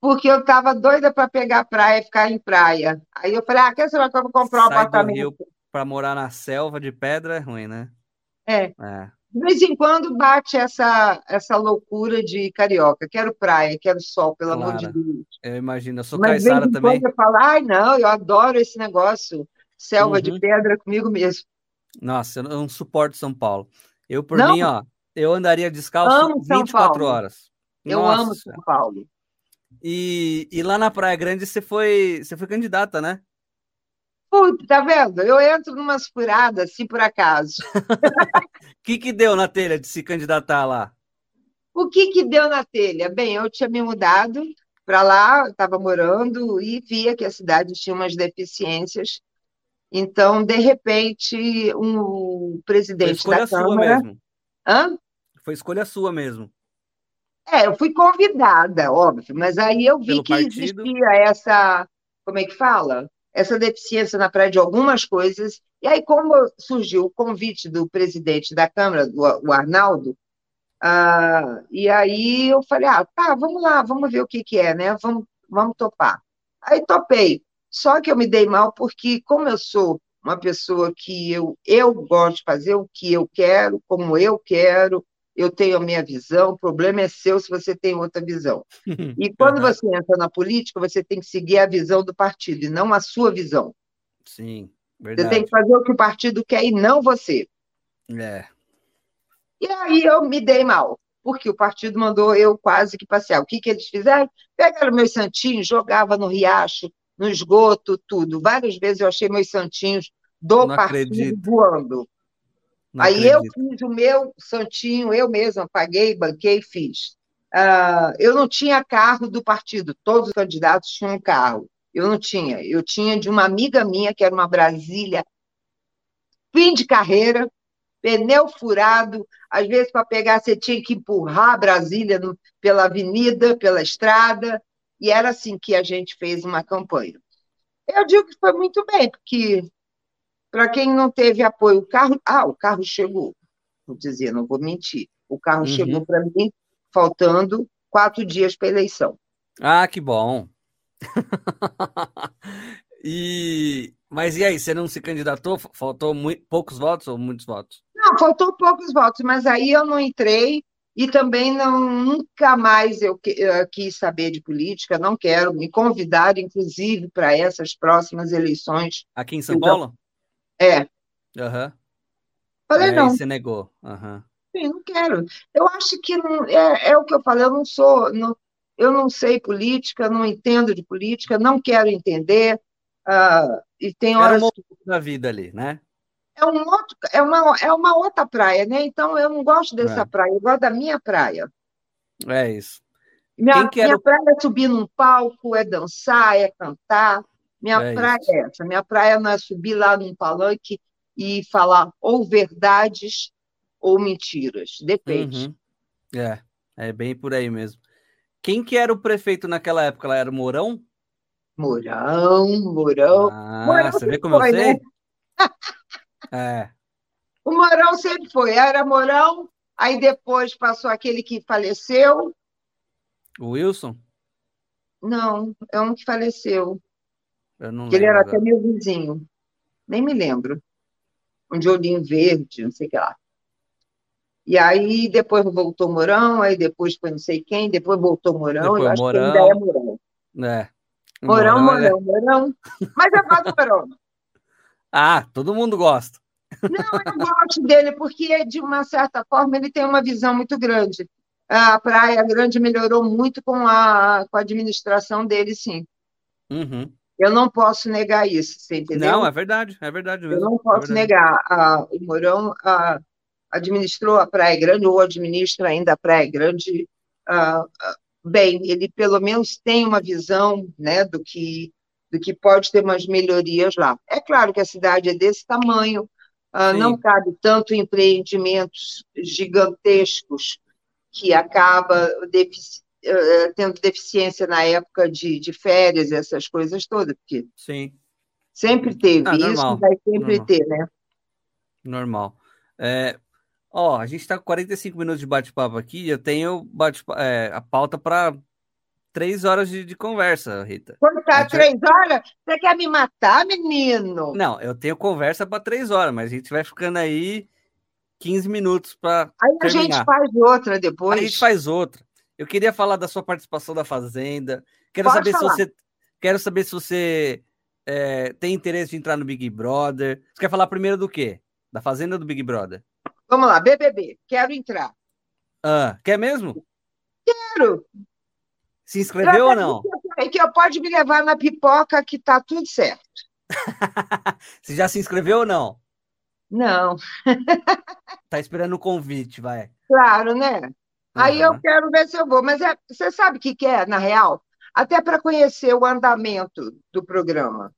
Porque eu tava doida para pegar praia e ficar em praia. Aí eu falei, ah, quer saber que eu vou comprar um Sai apartamento? Para morar na selva de pedra é ruim, né? É. é. De vez em quando bate essa, essa loucura de carioca. Quero praia, quero sol, pelo amor de Claro. Deus. Eu imagino. Eu sou Mas de caiçara também. quando eu falo, ai, não, eu adoro esse negócio. Selva de Uhum. pedra comigo mesmo. Nossa, eu não suporto São Paulo. Eu, por Não? mim, ó, eu andaria descalço Amo São 24 Paulo. horas. Eu Nossa amo. São Paulo. E, e lá na Praia Grande você foi, você foi candidata, né? Puta, tá vendo? Eu entro numas furadas, assim, por acaso. O (laughs) que que deu na telha de se candidatar lá? O que que deu na telha? Bem, eu tinha me mudado para lá, estava morando e via que a cidade tinha umas deficiências. Então, de repente, um, Foi presidente escolha da sua Câmara. mesmo. Hã? Foi escolha sua mesmo. É, eu fui convidada, óbvio, mas aí eu vi Pelo que partido? existia essa, como é que fala? Essa deficiência na praia de algumas coisas. E aí, como surgiu o convite do presidente da Câmara, o Arnaldo, ah, e aí eu falei, ah, tá, vamos lá, vamos ver o que que é, né? Vamos, vamos topar. Aí topei. Só que eu me dei mal porque, como eu sou uma pessoa que eu, eu gosto de fazer o que eu quero, como eu quero, eu tenho a minha visão, o problema é seu se você tem outra visão. (laughs) E quando você entra na política, você tem que seguir a visão do partido e não a sua visão. Sim, Você tem verdade. que fazer o que o partido quer e não você. É. E aí eu me dei mal, porque o partido mandou eu quase que passear. O que, que eles fizeram? Pegaram meus santinhos, jogava no riacho, no esgoto, tudo. Várias vezes eu achei meus santinhos do Não partido acredito. voando. Não Aí eu acredito. fiz o meu santinho, eu mesma paguei, banquei, fiz. Ah, eu não tinha carro do partido, todos os candidatos tinham carro. Eu não tinha. Eu tinha de uma amiga minha, que era uma Brasília, fim de carreira, pneu furado. Às vezes, para pegar, você tinha que empurrar a Brasília no- pela avenida, pela estrada. E era assim que a gente fez uma campanha. Eu digo que foi muito bem, porque para quem não teve apoio, o carro. Ah, o carro chegou. Vou dizer, não vou mentir. O carro Uhum. chegou para mim faltando quatro dias para a eleição. Ah, que bom. (laughs) E mas e aí, você não se candidatou? Faltou mui- poucos votos ou muitos votos? Não, faltou poucos votos, mas aí eu não entrei e também não nunca mais eu, que- eu quis saber de política, não quero. Me convidar, inclusive, para essas próximas eleições. Aqui em São Paulo? É, Aham. falei, Aí não, você negou. Aham. sim, não quero. Eu acho que não, é, é o que eu falei, eu não sou, não, eu não sei política, não entendo de política, não quero entender. ah, e tem Era horas um momento da vida ali, né? é um outro, é uma, é uma outra praia, né? Então eu não gosto dessa É. praia, eu gosto da minha praia. É isso. Minha, era minha o- praia é subir num palco, é dançar, é cantar. Minha É praia isso. é essa. Minha praia não é subir lá num palanque e falar ou verdades ou mentiras. Depende. Uhum. É, é bem por aí mesmo. Quem que era o prefeito naquela época? Ela era o Mourão? Morão, Morão. Ah, Mourão você vê como eu foi, sei? né? (laughs) É. O Morão sempre foi. Era Morão, aí depois passou aquele que faleceu. O Wilson? Não, é um que faleceu. Eu não que ele era até meu vizinho. Nem me lembro. Um de olhinho verde, não sei o que lá. E aí depois voltou Mourão, aí depois foi não sei quem, depois voltou Mourão, Depois eu acho que ainda é Mourão. É. O Mourão, Mourão, ele é- Mourão, Mourão. Mas eu gosto do Mourão. (laughs) Ah, todo mundo gosta. Não, eu gosto dele, porque, de uma certa forma, ele tem uma visão muito grande. A Praia Grande melhorou muito com a, com a administração dele, sim. Uhum. Eu não posso negar isso, você entendeu? Não, é verdade, é verdade Eu mesmo. não é posso verdade. negar. A- o Mourão ah, administrou a Praia Grande, ou administra ainda a Praia Grande ah, ah, bem. Ele, pelo menos, tem uma visão né, do, que, do que pode ter umas melhorias lá. É claro que a cidade é desse tamanho, ah, não cabe tanto empreendimentos gigantescos que acaba defici- tendo deficiência na época de, de férias, essas coisas todas, porque Sim, sempre teve Ah, isso, vai sempre normal. ter, né? normal. É, ó, a gente tá com 45 minutos de bate-papo aqui. Eu tenho bate é, a pauta para três horas de, de conversa, Rita. Quando tá gente três horas, você quer me matar, menino? Não, eu tenho conversa para três horas, mas a gente vai ficando aí 15 minutos para Aí a gente faz outra depois. A gente faz outra. Eu queria falar da sua participação da Fazenda. Quero Pode saber falar. se você. Quero saber se você é, tem interesse de entrar no Big Brother. Você quer falar primeiro do quê? Da Fazenda ou do Big Brother? Vamos lá, BBB, quero entrar. Ah, quer mesmo? Quero. Se inscreveu ou não? É que eu pode me levar na pipoca que tá tudo certo. (laughs) Você já se inscreveu ou não? Não, Tá esperando o convite, vai. claro, né? Aí eu quero ver se eu vou. Mas é, você sabe o que que é, na real? Até para conhecer o andamento do programa.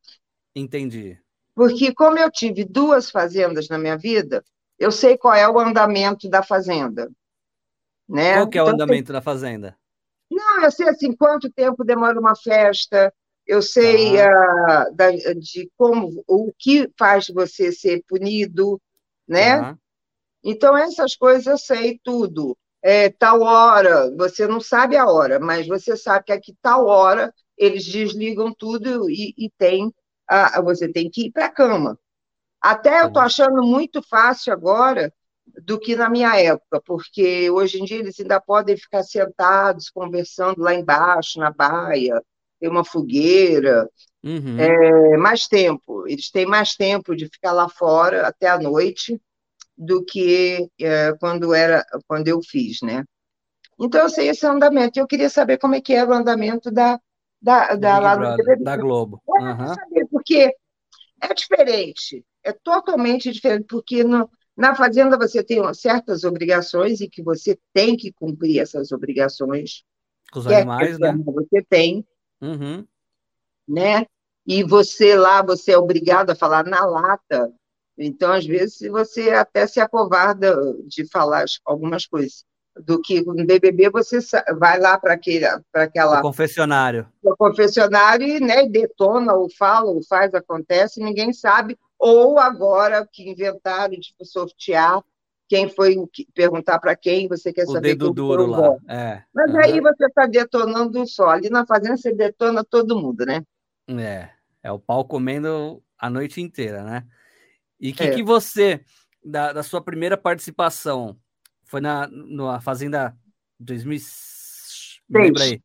Entendi. Porque como eu tive duas fazendas na minha vida, eu sei qual é o andamento da fazenda. Né? Qual que é o Então, andamento da Fazenda? Não, eu sei assim, quanto tempo demora uma festa, eu sei ah, da- de como, o que faz você ser punido, né? Então, essas coisas eu sei tudo. É, tal hora, você não sabe a hora, mas você sabe que aqui tal hora eles desligam tudo e, e tem, ah, você tem que ir para a cama. Até eu estou achando muito fácil agora do que na minha época, porque hoje em dia eles ainda podem ficar sentados conversando lá embaixo, na baia, tem uma fogueira, Uhum. é mais tempo, eles têm mais tempo de ficar lá fora até a noite do que é, quando era quando eu fiz, né? Então eu sei esse andamento. Eu queria saber como é que era o andamento da da, Do da lá BBB. da Globo. Quero saber, porque é diferente, é totalmente diferente, porque no, na fazenda você tem certas obrigações e que você tem que cumprir essas obrigações. Com os animais, né? Você tem, Uhum. né? E você lá, você é obrigado a falar na lata. Então, às vezes, você até se acovarda de falar as- algumas coisas. Do que no BBB você vai lá para O aquela confessionário. o confessionário e né, detona, ou fala, ou faz, acontece, ninguém sabe. Ou agora que inventaram de sortear quem foi o que- perguntar para quem você quer O saber dedo duro o lá. É. Mas aham. aí você está detonando só. Ali na fazenda você detona todo mundo, né? É, é o pau comendo a noite inteira, né? E que É. que você, da, da sua primeira participação, foi na, na Fazenda 2000, me lembra aí?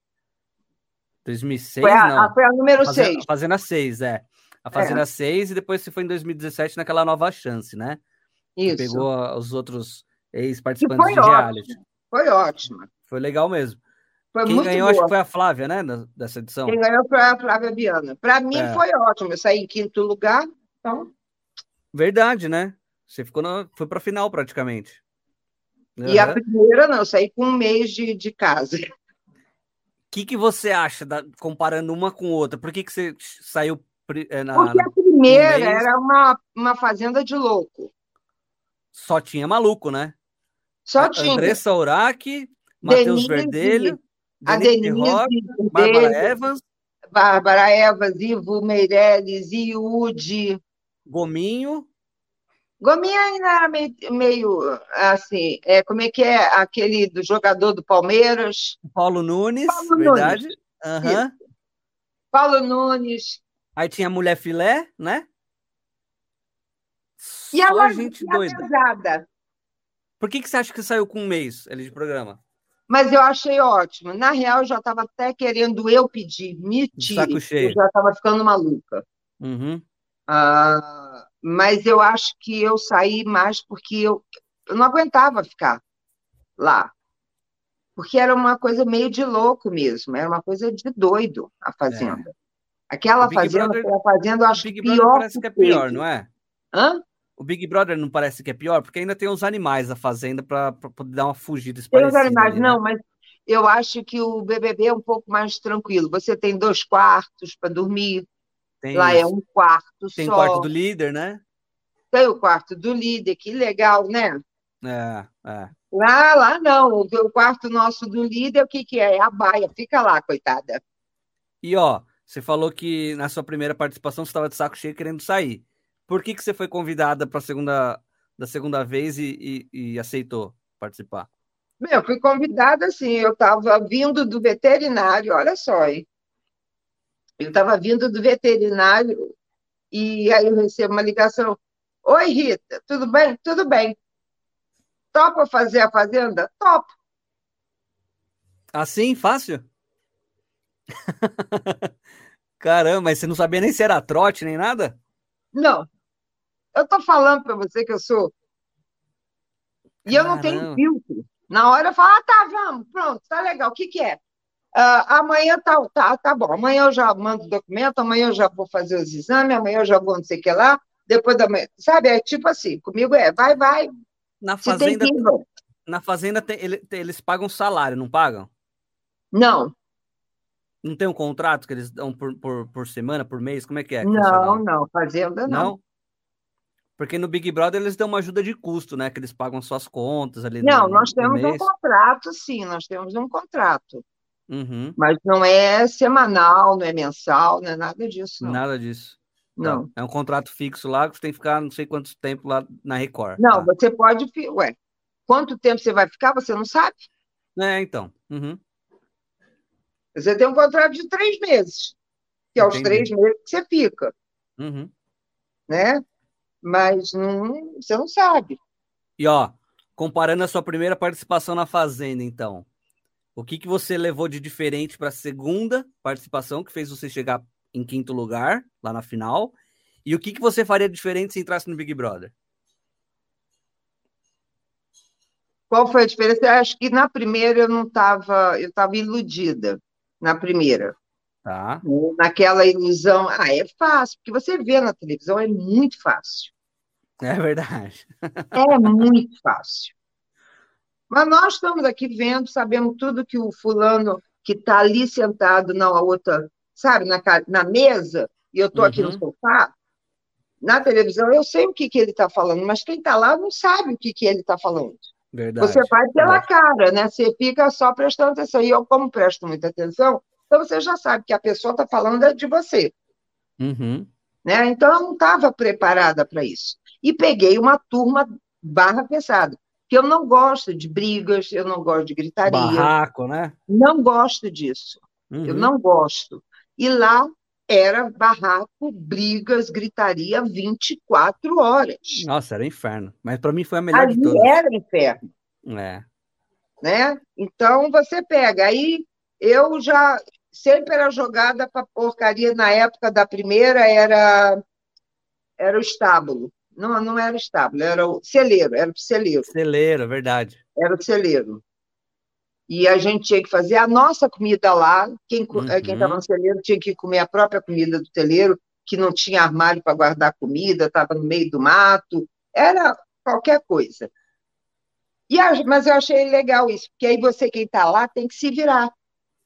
2006, Foi a, não. a- foi a número Fazenda, 6. Fazenda 6, é. A Fazenda 6 e depois você foi em 2017 naquela nova chance, né? Que Isso. pegou a- os outros Que ex-participantes de reality. ótimo. Foi ótimo. Foi legal mesmo. Foi Quem ganhou, acho boa. que foi a Flávia, né? Dessa edição. Quem ganhou foi a Flávia Biana. Para mim É. foi ótimo. Eu saí em quinto lugar, então. Verdade, né? Você ficou na, foi pra final praticamente. E a primeira não, saí com um mês de, de casa. O que, que você acha, da- comparando uma com outra? Por que, que você saiu é, na, Porque a primeira mês- era uma, uma fazenda de louco. Só tinha maluco, né? Só A- tinha Andressa Urach, Matheus Verdelho, a Denise Rock, Bárbara Evans, Bárbara Evas, Ivo Meirelles, Iude. Gominho. Gominha ainda era meio, meio assim, é, como é que é aquele do jogador do Palmeiras? Paulo Nunes, Paulo verdade? Aham. Paulo Nunes. Aí tinha a Mulher Filé, né? E Só ela gente e a doida. pesada. Por que, que você acha que saiu com um mês ali de programa? Mas eu achei ótimo. Na real, eu já estava até querendo eu pedir, me tire. cheio. Eu já estava ficando maluca. Uhum. Ah, mas eu acho que eu saí mais porque eu, eu não aguentava ficar lá. Porque era uma coisa meio de louco mesmo, era uma coisa de doido a fazenda. Aquela É. Big fazenda Brother- a fazenda, eu O acho Big Brother pior parece que é pior, teve. não é? Hã? O Big Brother não parece que é pior, porque ainda tem os animais da fazenda para poder dar uma fugida Tem os animais, ali, né? não, mas eu acho que o BBB é um pouco mais tranquilo. Você tem dois quartos para dormir, Tem, lá é um quarto tem só. o quarto do líder, né? Tem o quarto do líder, que legal, né? É, é. Lá, lá não. O quarto nosso do líder, o que que é? É a baia. Fica lá, coitada. E ó, você falou que na sua primeira participação você estava de saco cheio querendo sair. Por que, que você foi convidada para segunda da segunda vez e, e- e aceitou participar? Meu, eu fui convidada assim, eu estava vindo do veterinário, olha só, hein? Eu estava vindo do veterinário e aí eu recebo uma ligação. Oi, Rita, tudo bem? Tudo bem. topa fazer a fazenda? Topo. Assim, fácil? (laughs) Caramba, mas você não sabia nem se era trote nem nada? Não. Eu tô falando para você que eu sou. E eu não tenho filtro. Na hora eu falo, ah, tá, vamos, pronto, tá legal. O que, que é? Uh, amanhã tá, tá, tá bom. Amanhã eu já mando o documento, amanhã eu já vou fazer os exames, amanhã eu já vou não sei o que lá, depois da manhã. Sabe, é tipo assim, comigo é, vai, vai. Na fazenda, que, na fazenda tem, eles pagam salário, não pagam? Não. Não tem um contrato que eles dão por, por, por semana, por mês? Como é que é? não, não, fazenda não. Não? Porque no Big Brother eles dão uma ajuda de custo, né? Que eles pagam suas contas ali. Não, no, nós temos um contrato, sim, nós temos um contrato. Uhum. Mas não é semanal, não é mensal, não é nada disso. Não. Nada disso. Não. Tá. É um contrato fixo lá que você tem que ficar não sei quanto tempo lá na Record. Não, tá. você pode. Ué, quanto tempo você vai ficar, você não sabe? É, então. Uhum. Você tem um contrato de três meses, que é os três meses que você fica. Uhum. Né? Mas não, você não sabe. E ó, comparando a sua primeira participação na Fazenda, então, o que, que você levou de diferente para a segunda participação que fez você chegar em quinto lugar lá na final? E o que, que você faria diferente se entrasse no Big Brother? Qual foi a diferença? Eu acho que na primeira eu não estava, eu estava iludida na primeira. Tá. Naquela ilusão, ah, é fácil, porque você vê na televisão, é muito fácil. É verdade. (laughs) É muito fácil. Mas nós estamos aqui vendo, sabemos tudo que o fulano que está ali sentado na outra, sabe, na, na mesa, e eu estou uhum. aqui no uhum. sofá, na televisão, eu sei o que, que ele está falando, mas quem está lá não sabe o que, que ele está falando. Verdade. Você vai pela verdade. cara, né? Você fica só prestando atenção. E eu, como presto muita atenção, então você já sabe que a pessoa está falando de você. Uhum. Né? Então eu não estava preparada para isso. E peguei uma turma barra pesada. Que eu não gosto de brigas, eu não gosto de gritaria. Barraco, né? Não gosto disso. Uhum. Eu não gosto. E lá era barraco, brigas, gritaria 24 horas. Nossa, era inferno. Mas para mim foi a melhor Ali de todas. era inferno. É. Né? Então você pega. Aí eu já sempre era jogada para porcaria na época da primeira era era o estábulo. Não, não era o estábulo, era o celeiro, era o celeiro. Celeiro, verdade. Era o celeiro. E a gente tinha que fazer a nossa comida lá. Quem uhum. estava no celeiro tinha que comer a própria comida do celeiro, que não tinha armário para guardar comida, estava no meio do mato. Era qualquer coisa. E a, mas eu achei legal isso, porque aí você, quem está lá, tem que se virar.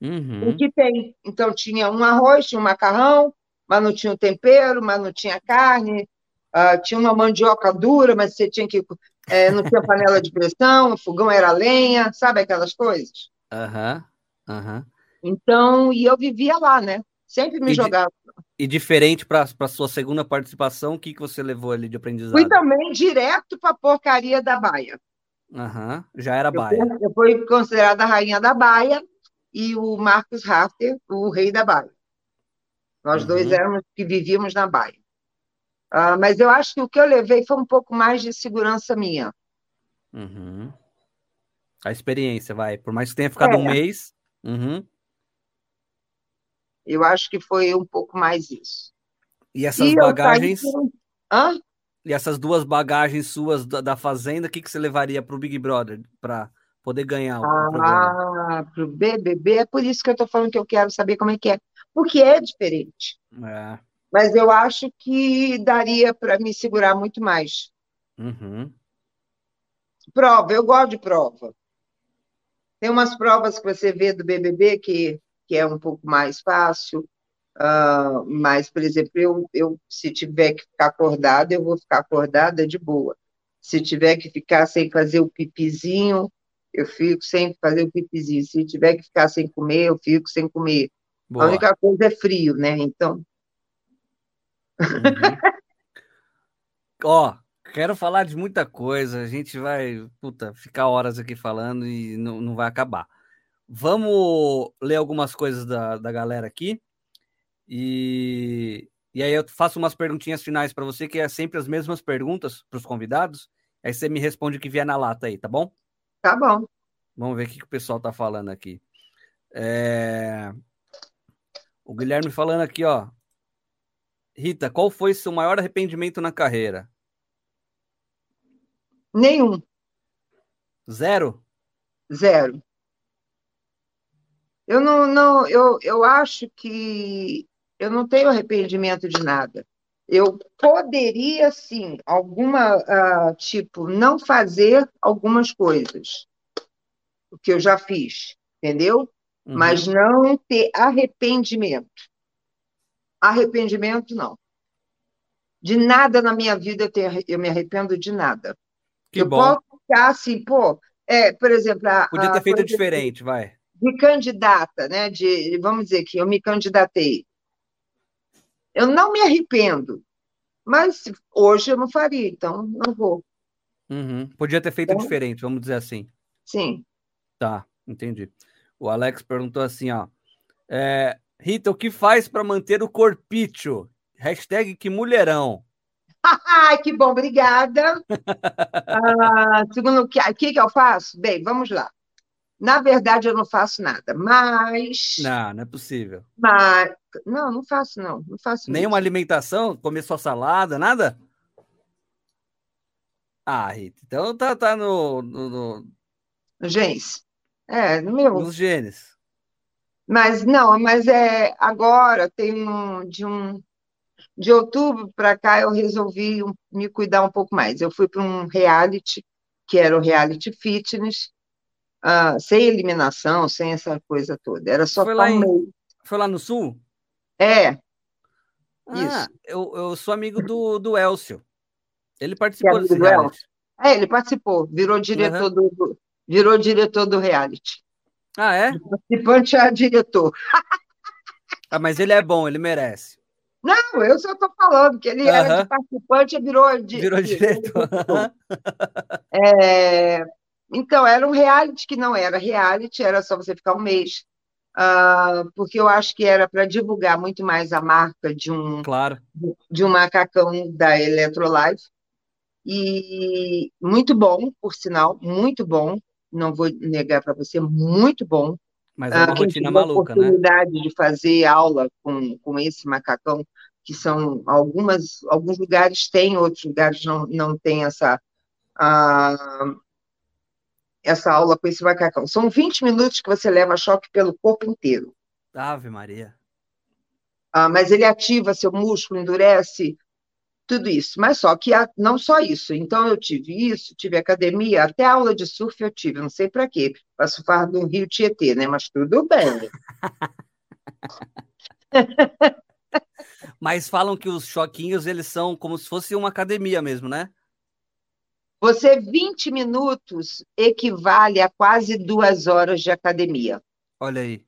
Uhum. O que tem? Então tinha um arroz, tinha um macarrão, mas não tinha o tempero, mas não tinha carne, uh, tinha uma mandioca dura, mas você tinha que é, não tinha panela de pressão, o fogão era lenha, sabe aquelas coisas? Aham, uhum, aham. Uhum. Então, e eu vivia lá, né? Sempre me e jogava. e diferente para a sua segunda participação, o que, que você levou ali de aprendizado? Fui também direto para a porcaria da Baia. Aham, uhum, já era Baia. Eu, eu fui considerada a rainha da Baia e o Marcos Rafter, o rei da Baia. Nós uhum. dois éramos que vivíamos na Baia. Uh, mas eu acho que o que eu levei foi um pouco mais de segurança minha. Uhum. A experiência, vai. Por mais que tenha ficado é. um mês. Uhum. Eu acho que foi um pouco mais isso. E essas e bagagens. Hã? E essas duas bagagens suas da, da Fazenda, o que, que você levaria para o Big Brother para poder ganhar o ah, programa? Ah, para o BBB, é por isso que eu estou falando que eu quero saber como é que é. Porque é diferente. É mas eu acho que daria para me segurar muito mais. Uhum. Prova, eu gosto de prova. Tem umas provas que você vê do BBB que, que é um pouco mais fácil, uh, mas, por exemplo, eu, eu, se tiver que ficar acordada, eu vou ficar acordada de boa. Se tiver que ficar sem fazer o pipizinho, eu fico sem fazer o pipizinho. Se tiver que ficar sem comer, eu fico sem comer. Boa. A única coisa é frio, né? Então, Uhum. (laughs) Ó, quero falar de muita coisa. A gente vai, puta, ficar horas aqui falando e não, não vai acabar. Vamos ler algumas coisas da, da galera aqui. E, e aí eu faço umas perguntinhas finais para você, que é sempre as mesmas perguntas para os convidados. Aí você me responde o que vier na lata aí, tá bom? Tá bom. Vamos ver o que, que o pessoal tá falando aqui. É... O Guilherme falando aqui, ó. Rita, qual foi seu maior arrependimento na carreira? Nenhum. Zero? Zero. Eu não, não, eu, eu acho que eu não tenho arrependimento de nada. Eu poderia, sim, alguma, uh, tipo, não fazer algumas coisas, o que eu já fiz, entendeu? Uhum. Mas não ter arrependimento. Arrependimento, não. De nada na minha vida eu, tenho, eu me arrependo de nada. Que eu bom. posso ficar assim, pô, é, por exemplo. A, Podia ter a, feito diferente, vai. De candidata, né? De, vamos dizer que eu me candidatei. Eu não me arrependo, mas hoje eu não faria, então não vou. Uhum. Podia ter feito então, diferente, vamos dizer assim. Sim. Tá, entendi. O Alex perguntou assim, ó. É, Rita, o que faz para manter o corpício? Hashtag que mulherão. (laughs) Ai, que bom, obrigada. (laughs) ah, segundo o que, que, que eu faço? Bem, vamos lá. Na verdade, eu não faço nada, mas. Não, não é possível. Mas... Não, não faço, não. Não faço Nenhuma alimentação? Comer só salada, nada? Ah, Rita, então tá, tá no, no, no... Genes. É, no meu. Nos genes. Mas não, mas é agora tem um de um de outubro para cá eu resolvi me cuidar um pouco mais. Eu fui para um reality que era o reality fitness, uh, sem eliminação, sem essa coisa toda. Era só foi lá, em, foi lá no sul? É. Ah, isso. Eu, eu sou amigo do, do Elcio. Ele participou desse reality. É, ele participou, virou diretor uhum. do virou diretor do reality. Ah, é? O participante é diretor. ah, mas ele é bom, ele merece. Não, eu só estou falando que ele uhum. era de participante e virou, de, virou diretor. (laughs) é, então, era um reality que não era reality, era só você ficar um mês. Uh, porque eu acho que era para divulgar muito mais a marca de um, claro. de um macacão da Electrolife. E muito bom, por sinal, muito bom. Não vou negar para você, muito bom. Mas é uma uh, rotina maluca, né? oportunidade de fazer aula com, com esse macacão, que são algumas, alguns lugares têm, outros lugares não, não têm essa, uh, essa aula com esse macacão. São 20 minutos que você leva choque pelo corpo inteiro. Ave Maria. Uh, mas ele ativa seu músculo, endurece, tudo isso. Mas só que não só isso. Então, eu tive isso, tive academia, até aula de surf eu tive, não sei para quê, para surfar no Rio Tietê, né? Mas tudo bem. (laughs) Mas falam que os choquinhos, eles são como se fosse uma academia mesmo, né? Você, 20 minutos equivale a quase duas horas de academia. Olha aí.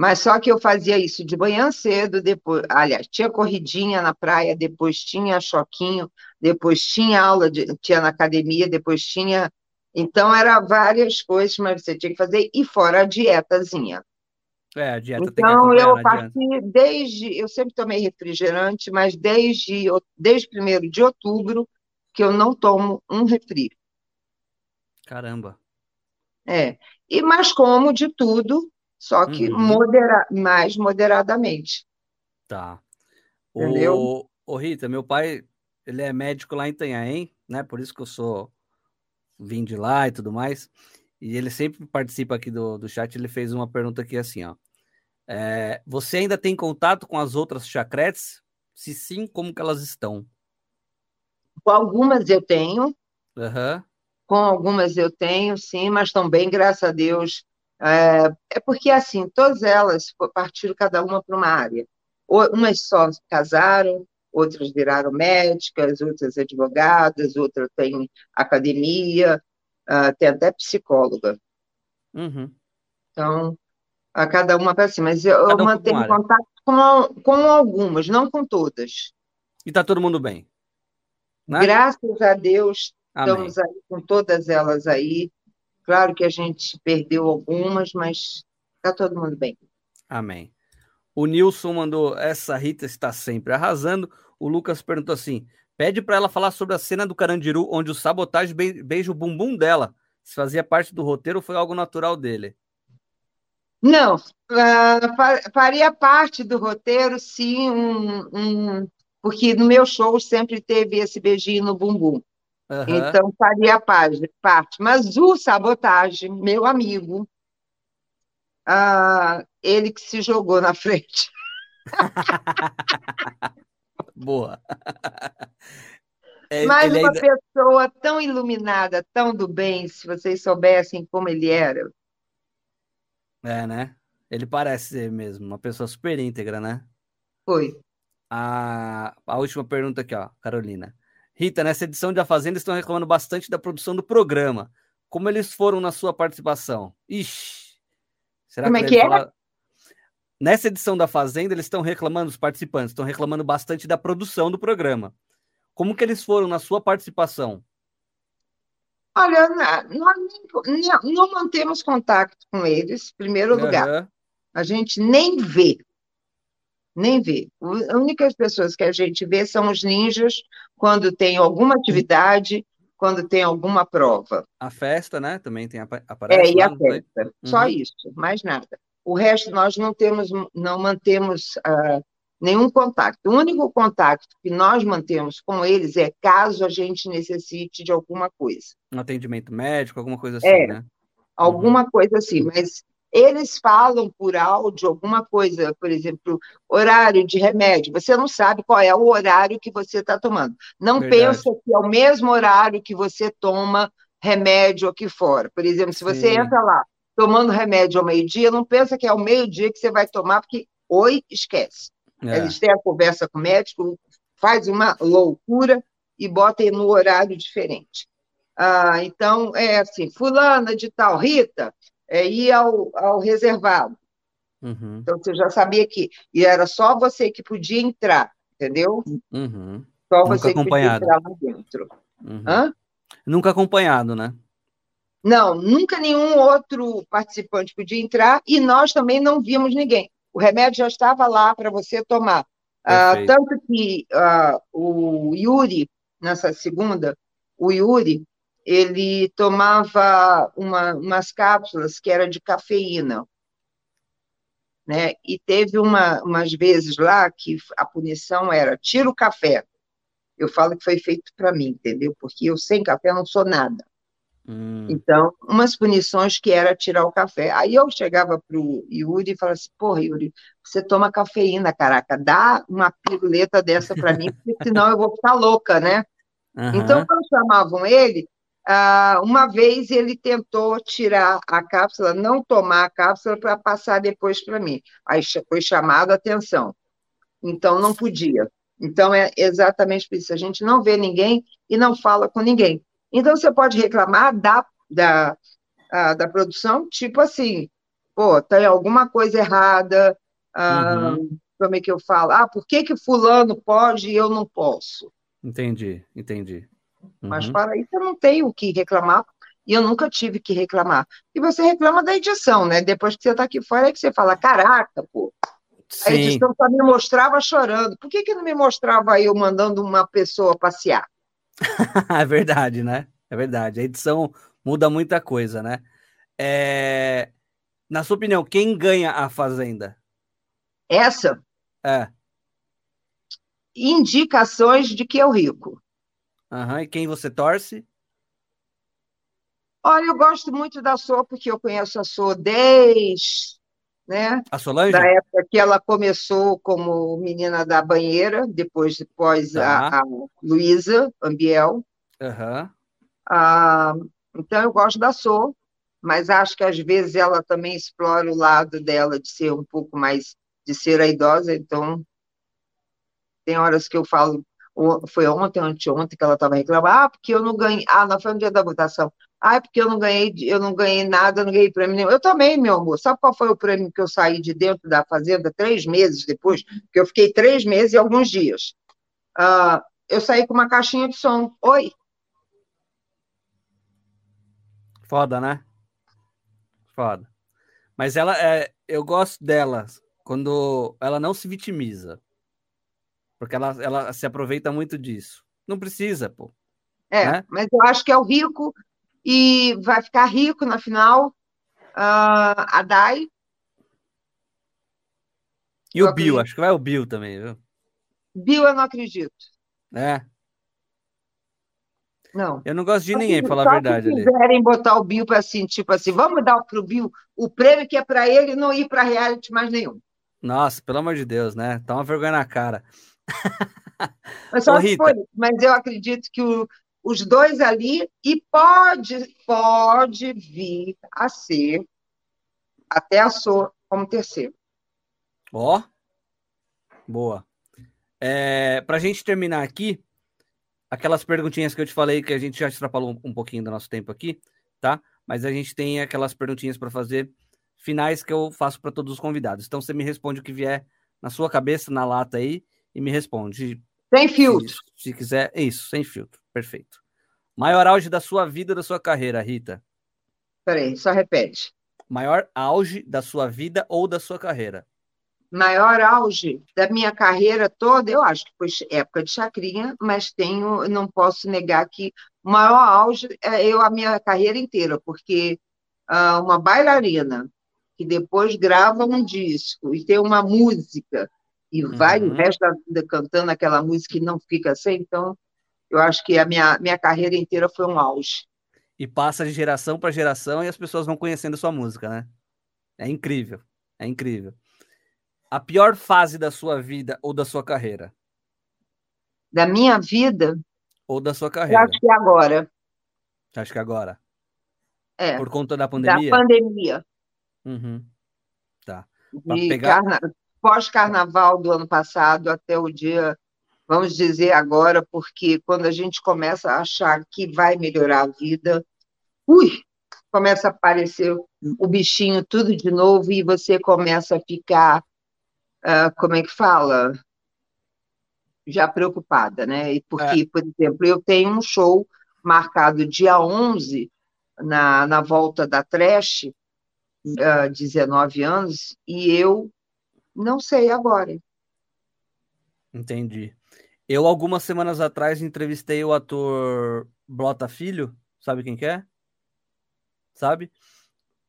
Mas só que eu fazia isso de manhã cedo, depois, aliás, tinha corridinha na praia, depois tinha choquinho, depois tinha aula, de, tinha na academia, depois tinha. Então, era várias coisas, mas você tinha que fazer, e fora a dietazinha. É, a dieta então, tem que acompanhar, eu parti desde. Eu sempre tomei refrigerante, mas desde, desde 1 de outubro que eu não tomo um refri. Caramba. É. E mais como de tudo, só que uhum. modera mais moderadamente. Tá. Entendeu? O, o Rita, meu pai, ele é médico lá em Itanhaém, né? Por isso que eu sou vim de lá e tudo mais. E ele sempre participa aqui do, do chat. Ele fez uma pergunta aqui assim, ó. É, você ainda tem contato com as outras chacretes? Se sim, como que elas estão? Com algumas eu tenho. Uhum. Com algumas eu tenho, sim, mas também, graças a Deus, é, é porque, assim, todas elas partiram cada uma para uma área. Umas só casaram, outras viraram médicas, outras advogadas, outras têm academia, uh, tem até psicóloga. Uhum. Então, a cada uma para si. Mas eu, um mantenho contato com, com algumas, não com todas. E está todo mundo bem? Né? Graças a Deus, Amém. estamos aí com todas elas aí. Claro que a gente perdeu algumas, mas está todo mundo bem. Amém. O Nilson mandou essa Rita está sempre arrasando. O Lucas perguntou assim: Pede para ela falar sobre a cena do Carandiru, onde o sabotagem beija o bumbum dela. Se fazia parte do roteiro ou foi algo natural dele? Não, uh, faria parte do roteiro, sim, um, um, porque no meu show sempre teve esse beijinho no bumbum. Uhum. Então faria parte. Mas o sabotagem, meu amigo, uh, ele que se jogou na frente. (laughs) Boa. É, Mas uma ainda... pessoa tão iluminada, tão do bem, se vocês soubessem como ele era. É, né? Ele parece ser mesmo uma pessoa super íntegra, né? Foi. A, a última pergunta aqui, ó, Carolina. Rita, nessa edição de A Fazenda estão reclamando bastante da produção do programa. Como eles foram na sua participação? Ixi. Será Como que é que é? Falar... Nessa edição da Fazenda, eles estão reclamando, os participantes estão reclamando bastante da produção do programa. Como que eles foram na sua participação? Olha, nós não mantemos contato com eles, em primeiro uhum. lugar. A gente nem vê. Nem vê. As únicas pessoas que a gente vê são os ninjas quando tem alguma atividade, quando tem alguma prova. A festa, né? Também tem aparece. É, e a festa. Uhum. Só isso, mais nada. O resto nós não temos, não mantemos uh, nenhum contato. O único contato que nós mantemos com eles é caso a gente necessite de alguma coisa. Um atendimento médico, alguma coisa assim, é, né? Alguma uhum. coisa assim, mas eles falam por áudio alguma coisa, por exemplo, horário de remédio. Você não sabe qual é o horário que você está tomando. Não Verdade. pensa que é o mesmo horário que você toma remédio aqui fora. Por exemplo, se você Sim. entra lá tomando remédio ao meio-dia, não pensa que é ao meio-dia que você vai tomar, porque oi, esquece. É. Eles têm a conversa com o médico, faz uma loucura e bota no horário diferente. Ah, então, é assim, fulana de tal, Rita, é, ir ao, ao reservado. Uhum. Então, você já sabia que e era só você que podia entrar, entendeu? Uhum. Só Nunca você acompanhado. que podia entrar lá dentro. Uhum. Hã? Nunca acompanhado, né? Não, nunca nenhum outro participante podia entrar e nós também não vimos ninguém. O remédio já estava lá para você tomar. Ah, tanto que ah, o Yuri, nessa segunda, o Yuri, ele tomava uma, umas cápsulas que era de cafeína. Né? E teve uma, umas vezes lá que a punição era tira o café. Eu falo que foi feito para mim, entendeu? Porque eu sem café não sou nada. Hum. Então, umas punições que era tirar o café. Aí eu chegava para o Yuri e falava assim: porra, Yuri, você toma cafeína, caraca, dá uma piruleta dessa para mim, porque senão eu vou ficar louca, né? Uhum. Então, quando chamavam ele, ah, uma vez ele tentou tirar a cápsula, não tomar a cápsula para passar depois para mim. Aí foi chamado a atenção. Então não podia. Então é exatamente por isso. A gente não vê ninguém e não fala com ninguém. Então você pode reclamar da, da, a, da produção, tipo assim, pô, tem alguma coisa errada. Ah, uhum. Como é que eu falo? Ah, por que, que fulano pode e eu não posso? Entendi, entendi. Mas uhum. para isso eu não tenho o que reclamar e eu nunca tive que reclamar. E você reclama da edição, né? Depois que você está aqui fora, é que você fala, caraca, pô, Sim. a edição só me mostrava chorando. Por que, que não me mostrava eu mandando uma pessoa passear? (laughs) é verdade, né? É verdade. A edição muda muita coisa, né? É... Na sua opinião, quem ganha a Fazenda? Essa? É. Indicações de que é o rico. Uhum. E quem você torce? Olha, eu gosto muito da Sô, porque eu conheço a Sô desde né? A Solange? Da época que ela começou como menina da banheira, depois, depois a, a Luísa Ambiel. Uhum. Ah, então, eu gosto da Sô, mas acho que às vezes ela também explora o lado dela de ser um pouco mais, de ser a idosa, então tem horas que eu falo, foi ontem, anteontem, que ela estava reclamando, ah, porque eu não ganhei, ah, não foi no dia da votação, ah, é porque eu não ganhei, eu não ganhei nada, não ganhei prêmio nenhum. Eu também, meu amor. Sabe qual foi o prêmio que eu saí de dentro da fazenda três meses depois? Porque eu fiquei três meses e alguns dias. Uh, eu saí com uma caixinha de som. Oi. Foda, né? Foda. Mas ela, é, eu gosto dela quando ela não se vitimiza. Porque ela, ela se aproveita muito disso. Não precisa, pô. É, né? mas eu acho que é o rico e vai ficar rico na final. ah, a Dai, E Eu o Bill, acredito. acho que vai o Bill também, viu? Bill, eu não acredito. É. Não. Eu não gosto de ninguém, Só falar a se verdade ali. quiserem botar o Bill para assim, tipo assim, vamos dar pro Bill o prêmio que é para ele não ir para reality mais nenhum. Nossa, pelo amor de Deus, né? Tá uma vergonha na cara. (laughs) Mas só Ô, for, mas eu acredito que o- os dois ali e pode pode vir a ser até a sua como terceiro. Ó. Boa. É, pra gente terminar aqui, aquelas perguntinhas que eu te falei que a gente já extrapolou um, um pouquinho do nosso tempo aqui, tá? Mas a gente tem aquelas perguntinhas para fazer finais que eu faço para todos os convidados. Então você me responde o que vier na sua cabeça, na lata aí, e me responde. Sem Se, filtro. se quiser, é isso, sem filtro. Perfeito. Maior auge da sua vida ou da sua carreira, Rita? Peraí, só repete. Maior auge da sua vida ou da sua carreira? Maior auge da minha carreira toda, eu acho que foi época de chacrinha, mas tenho, não posso negar que o maior auge é eu a minha carreira inteira, porque ah, uma bailarina que depois grava um disco e tem uma música e vai o Uhum. resto da vida cantando aquela música e não fica sem, então eu acho que a minha, minha carreira inteira foi um auge. e passa de geração para geração e as pessoas vão conhecendo sua música, né? É incrível, é incrível. A pior fase da sua vida ou da sua carreira? Da minha vida, Ou da sua eu carreira? acho que agora, Acho que agora. é, Por conta da da pandemia? pandemia. Uhum. Tá. Pra de pegar- carna- pós-carnaval do ano passado até o dia, vamos dizer agora, porque quando a gente começa a achar que vai melhorar a vida, ui, começa a aparecer o bichinho tudo de novo e você começa a ficar, ah, como é que fala? Já preocupada, né? E porque, por exemplo, eu tenho um show marcado dia 11 na, na volta da Trash, ah, 19 anos, e eu não sei agora. Entendi. Eu, algumas semanas atrás, entrevistei o ator Blota Filho, sabe quem que é? Sabe?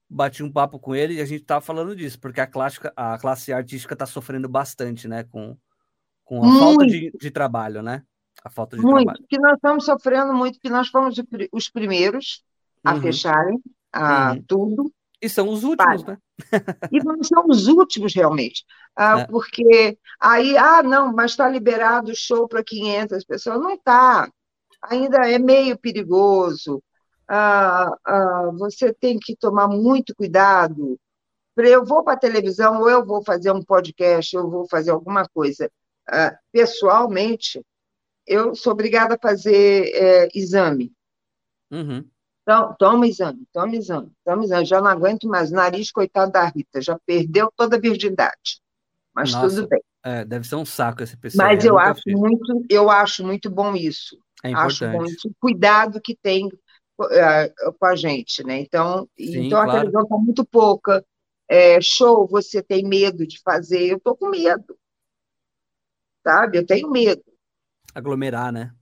Bati um papo com ele e a gente tava falando disso, porque a, clássica, a classe artística tá sofrendo bastante, né? Com, com a falta de, de trabalho, né? A falta de Muito, trabalho. que nós estamos sofrendo muito, que nós fomos os primeiros a Uhum. fecharem a Uhum. tudo, E são os últimos, né? e vamos ser os últimos realmente, Ah, É. porque aí, ah, não, mas está liberado o show para 500 pessoas, não está, ainda é meio perigoso, Ah, ah, você tem que tomar muito cuidado, eu vou para a televisão, ou eu vou fazer um podcast, eu vou fazer alguma coisa, Ah, pessoalmente, eu sou obrigada a fazer eh, exame, Uhum. Então, toma exame, toma exame, toma exame. Já não aguento mais. Nariz, coitado da Rita, já perdeu toda a virgindade. Mas Nossa, tudo bem. É, deve ser um saco esse pessoal. Mas eu nunca acho muito, eu acho muito bom isso. É Acho bom importante. isso. O cuidado que tem eh, com a gente, né? Então, Sim, então a claro. televisão está muito pouca. É, show, você tem medo de fazer. Eu estou com medo. Sabe? Eu tenho medo. Aglomerar, né?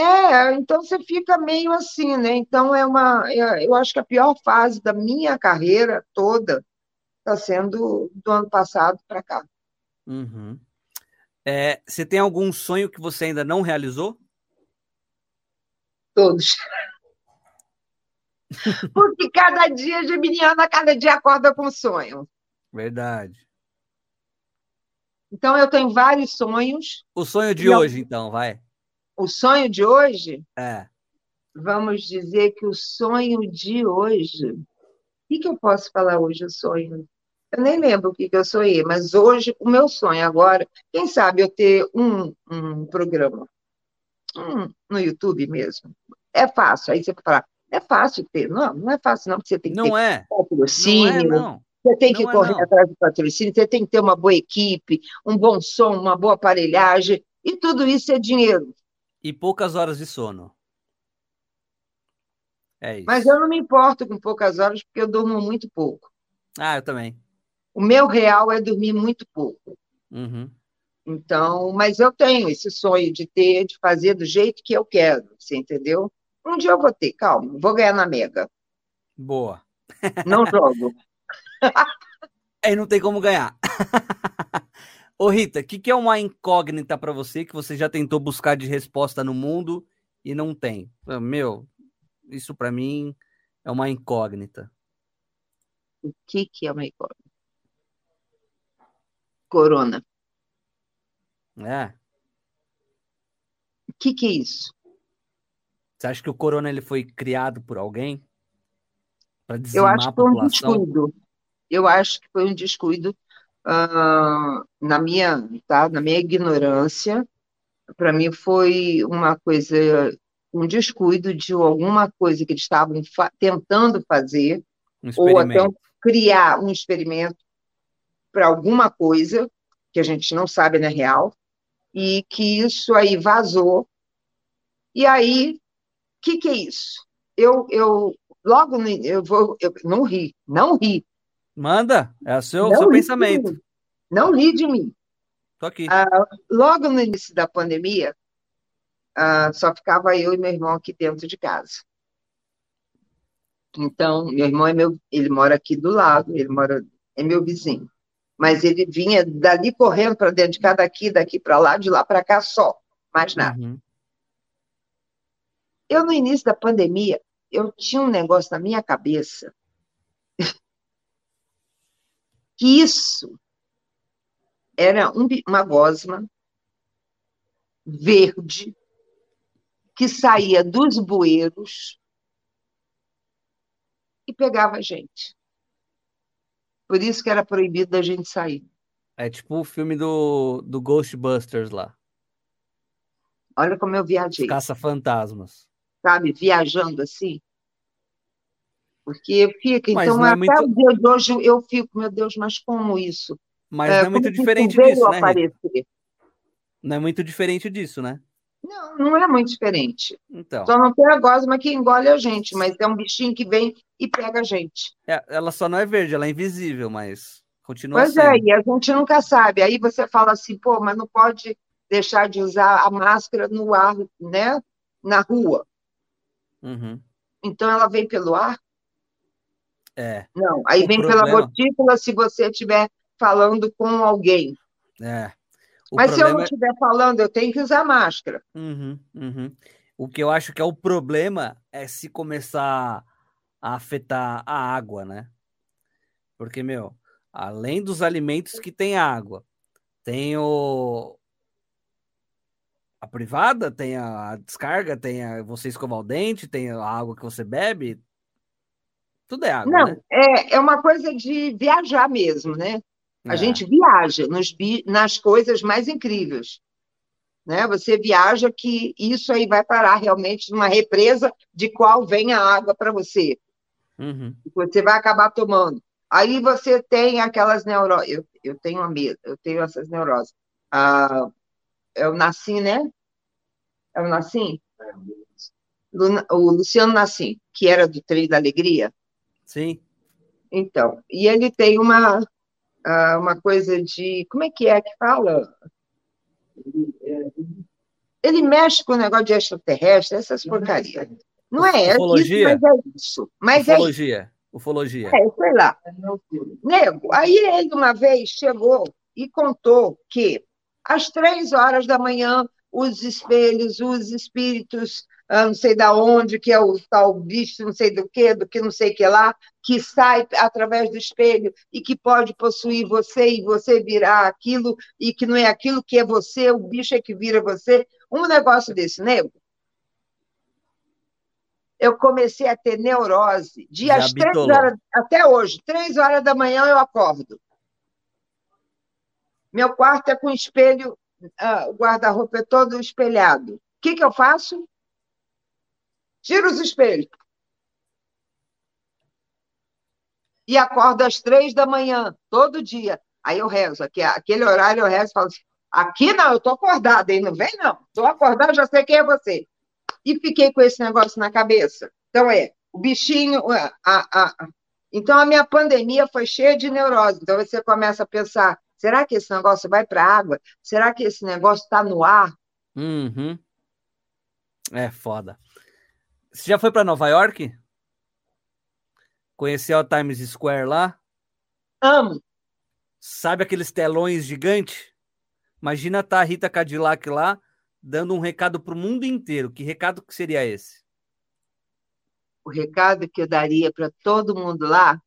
É, então você fica meio assim, né? Então é uma, é- eu acho que a pior fase da minha carreira toda está sendo do ano passado para cá. Uhum. É, você tem algum sonho que você ainda não realizou? Todos. (laughs) Porque cada dia, Geminiana, cada dia acorda com um sonho. Verdade. Então eu tenho vários sonhos. O sonho de hoje, então, vai. O sonho de hoje, É. vamos dizer que o sonho de hoje. O que que eu posso falar hoje, o sonho? Eu nem lembro o que que eu sonhei, mas hoje, o meu sonho agora, quem sabe eu ter um, um programa um, no YouTube mesmo. É fácil. Aí você fala, é fácil ter. Não, não é fácil, não, porque você tem que Não ter é. Não é, patrocínio, não. você tem que Não é, correr não. atrás do patrocínio, você tem que ter uma boa equipe, um bom som, uma boa aparelhagem, e tudo isso é dinheiro. E poucas horas de sono. É isso. Mas eu não me importo com poucas horas, porque eu durmo muito pouco. Ah, eu também. O meu real é dormir muito pouco. Uhum. Então, mas eu tenho esse sonho de ter, de fazer do jeito que eu quero, você entendeu? Um dia eu vou ter, calma, vou ganhar na Mega. Boa. Não jogo. (laughs) Aí não tem como ganhar. (laughs) Ô Rita, o que, que é uma incógnita para você que você já tentou buscar de resposta no mundo e não tem? Meu, isso para mim é uma incógnita. O que, que é uma incógnita? Corona. É. O que, que é isso? Você acha que o corona ele foi criado por alguém? Eu acho que foi um descuido. Eu acho que foi um descuido uh, na minha, tá? Na minha ignorância. Para mim foi uma coisa, um descuido de alguma coisa que eles estavam fa tentando fazer um ou até criar um experimento para alguma coisa que a gente não sabe na real e que isso aí vazou. E aí, o que, que é isso? Eu, eu logo eu vou, eu não ri, não ri. Manda, é o seu, seu pensamento. Não ri de mim. Tô aqui. Ah, logo no início da pandemia, ah, só ficava eu e meu irmão aqui dentro de casa. Então, meu irmão é meu, ele mora aqui do lado, ele mora, é meu vizinho. Mas ele vinha dali correndo para dentro de casa, daqui, daqui para lá, de lá para cá só, mais nada. Uhum. Eu, no início da pandemia, eu tinha um negócio na minha cabeça que isso era um, uma gosma verde que saía dos bueiros e pegava a gente. Por isso que era proibido da gente sair. É tipo o filme do, do Ghostbusters lá. Olha como eu viajei. Caça-fantasmas sabe, viajando assim. Porque fica, mas então, é até muito... o dia de hoje eu fico, meu Deus, mas como isso? Mas é, não é muito diferente disso, né? Aparecer? Não é muito diferente disso, né? Não, não é muito diferente. Então. Só não tem a gosma que engole a gente, mas é um bichinho que vem e pega a gente. É, ela só não é verde, ela é invisível, mas continua Pois sendo. é, e a gente nunca sabe. Aí você fala assim, pô, mas não pode deixar de usar a máscara no ar, né? Na rua. Uhum. Então ela vem pelo ar? É. Não, aí o vem problema... pela gotícula se você estiver falando com alguém. É. O Mas se eu não estiver falando, eu tenho que usar máscara. Uhum, uhum. O que eu acho que é o problema é se começar a afetar a água, né? Porque, meu, além dos alimentos que tem água, tem o, a privada, tem a descarga, tem a você escovar o dente, tem a água que você bebe. Tudo é água. Não, né? é, é uma coisa de viajar mesmo, né? A é. gente viaja nos, nas coisas mais incríveis. Né? Você viaja que isso aí vai parar realmente numa represa de qual vem a água para você. Uhum. Você vai acabar tomando. Aí você tem aquelas neuroses. Eu, eu tenho a eu tenho essas neuroses. Ah, é o Nassim, né? É o Nassim? O Luciano Nassim, que era do Trem da Alegria. Sim. Então, e ele tem uma, ah, uma coisa de. Como é que é que fala? Ele mexe com o negócio de extraterrestre, essas porcarias. Não é Ufologia? isso, mas é isso. Mas Ufologia. É. Ufologia. É, sei lá. Nego, aí ele uma vez chegou e contou que às três horas da manhã, os espelhos, os espíritos, ah, não sei da onde, que é o tal bicho, não sei do que, do que não sei que lá, que sai através do espelho e que pode possuir você e você virar aquilo, e que não é aquilo que é você, o bicho é que vira você. Um negócio desse, nego. Eu comecei a ter neurose. De às três horas, até hoje, três horas da manhã eu acordo. Meu quarto é com espelho, uh, o guarda-roupa é todo espelhado. O que, que eu faço? Tiro os espelhos. E acordo às três da manhã, todo dia. Aí eu rezo, aquele horário eu rezo e falo assim, aqui não, eu estou acordada, aí não vem não. Estou acordada, já sei quem é você. E fiquei com esse negócio na cabeça. Então é, o bichinho, a, a, a, então a minha pandemia foi cheia de neurose. Então você começa a pensar, Será que esse negócio vai para a água? Será que esse negócio está no ar? Uhum. É foda. Você já foi para Nova York? Conheceu a Times Square lá? Amo. Sabe aqueles telões gigantes? Imagina tá a Rita Cadillac lá dando um recado para o mundo inteiro. Que recado que seria esse? O recado que eu daria para todo mundo lá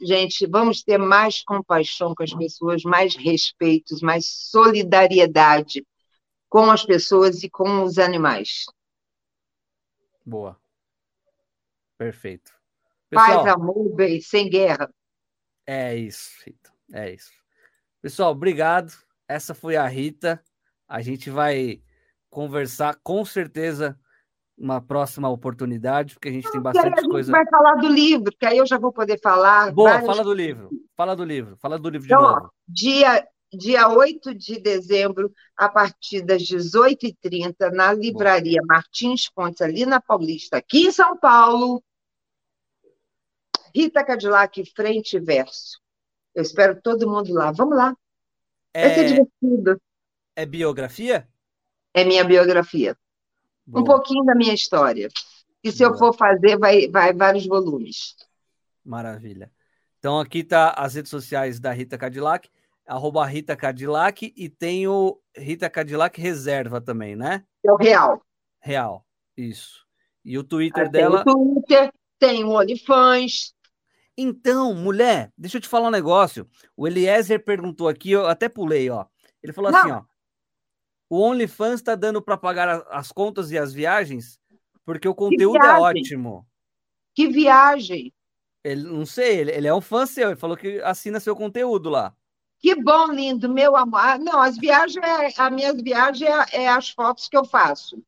Gente, vamos ter mais compaixão com as pessoas, mais respeito, mais solidariedade com as pessoas e com os animais. Boa. Perfeito. Pessoal, Paz, amor, bem, sem guerra. É isso, Rita. É isso. Pessoal, obrigado. Essa foi a Rita. A gente vai conversar com certeza uma próxima oportunidade, porque a gente tem bastante a gente coisa. vai falar do livro, que aí eu já vou poder falar. Boa, várias... fala do livro. Fala do livro. Fala do livro de então, novo. Ó, dia, dia 8 de dezembro, a partir das 18h30, na livraria. Martins Pontes, ali na Paulista, aqui em São Paulo. Rita Cadillac, frente e verso. Eu espero todo mundo lá. Vamos lá. É... Vai ser divertido. É biografia? É minha biografia. Boa. Um pouquinho da minha história. E se Boa. eu for fazer, vai, vai vários volumes. Maravilha. Então aqui tá as redes sociais da Rita Cadillac, arroba Rita Cadillac, e tem o Rita Cadillac Reserva também, né? É o Real. Real, isso. E o Twitter ah, dela. Tem o Twitter, tem o OnlyFans. Então, mulher, deixa eu te falar um negócio. O Eliezer perguntou aqui, eu até pulei, ó. Ele falou Não. assim, ó. O OnlyFans está dando para pagar as contas e as viagens? Porque o conteúdo é ótimo. Que viagem! Ele, não sei, ele, ele, é um fã seu, ele falou que assina seu conteúdo lá. Que bom, lindo, meu amor. Ah, não, as viagens, as minhas viagens é, é, as fotos que eu faço.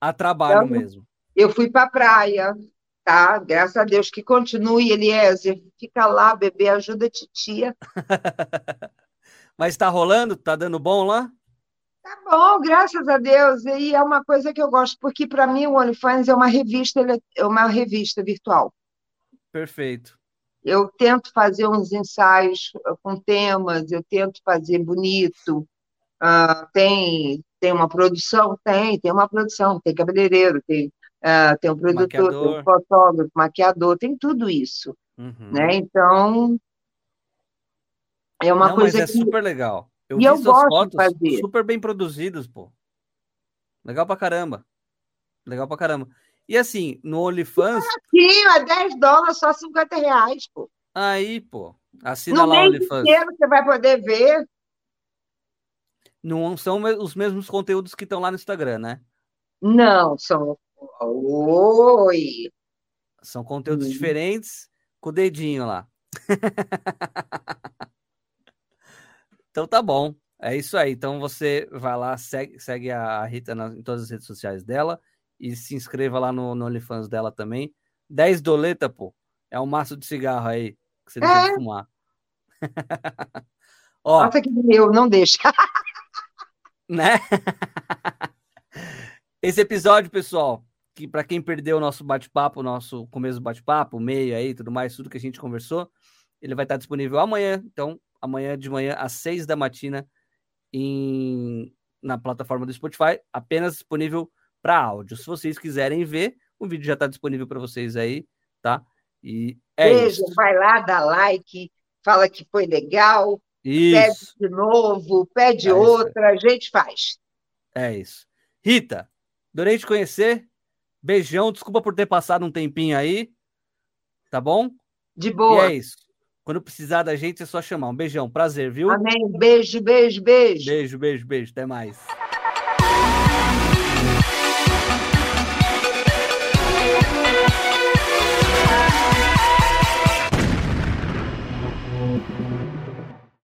A trabalho então, mesmo. Eu fui para a praia, tá? Graças a Deus que continue, Eliezer. Fica lá, bebê, ajuda a titia. (laughs) Mas está rolando? Tá dando bom lá? Tá bom, graças a Deus. E é uma coisa que eu gosto, porque para mim o OnlyFans é uma revista, é uma revista virtual. Perfeito. Eu tento fazer uns ensaios com temas, eu tento fazer bonito. Uh, tem, tem uma produção? Tem, tem uma produção, tem cabeleireiro, tem, uh, tem um produtor, maquiador. tem um fotógrafo, maquiador, tem tudo isso. Uhum. Né? Então, é uma Não, coisa mas é que... super legal. Eu e vi eu suas fotos fazer. super bem produzidas, pô. Legal pra caramba. Legal pra caramba. E assim, no OnlyFans. Sim, é 10 dólares, só 50 reais, pô. Aí, pô. Assina no lá o OnlyFans. Inteiro você vai poder ver. Não são os mesmos conteúdos que estão lá no Instagram, né? Não, são. Oi! São conteúdos hum. diferentes com o dedinho lá. (laughs) Então tá bom. É isso aí. Então você vai lá, segue, segue a Rita em todas as redes sociais dela e se inscreva lá no, no OnlyFans dela também. 10 doleta, pô. É um maço de cigarro aí que você deixa é. de fumar. (laughs) Ó, Nossa, que meu, não deixa. (laughs) né? Esse episódio, pessoal, que para quem perdeu o nosso bate-papo, o nosso começo do bate-papo, meio aí, tudo mais, tudo que a gente conversou, ele vai estar disponível amanhã. Então, amanhã de manhã às seis da matina em, na plataforma do Spotify, apenas disponível para áudio. Se vocês quiserem ver, o vídeo já está disponível para vocês aí, tá? E é Beijo, isso. vai lá, dá like, fala que foi legal, isso. pede de novo, pede é outra, a gente faz. É isso. Rita, adorei te conhecer. Beijão, desculpa por ter passado um tempinho aí. Tá bom? De boa. E é isso. Quando precisar da gente, é só chamar. Um beijão, prazer, viu? Amém. Beijo, beijo, beijo. Beijo, beijo, beijo. Até mais.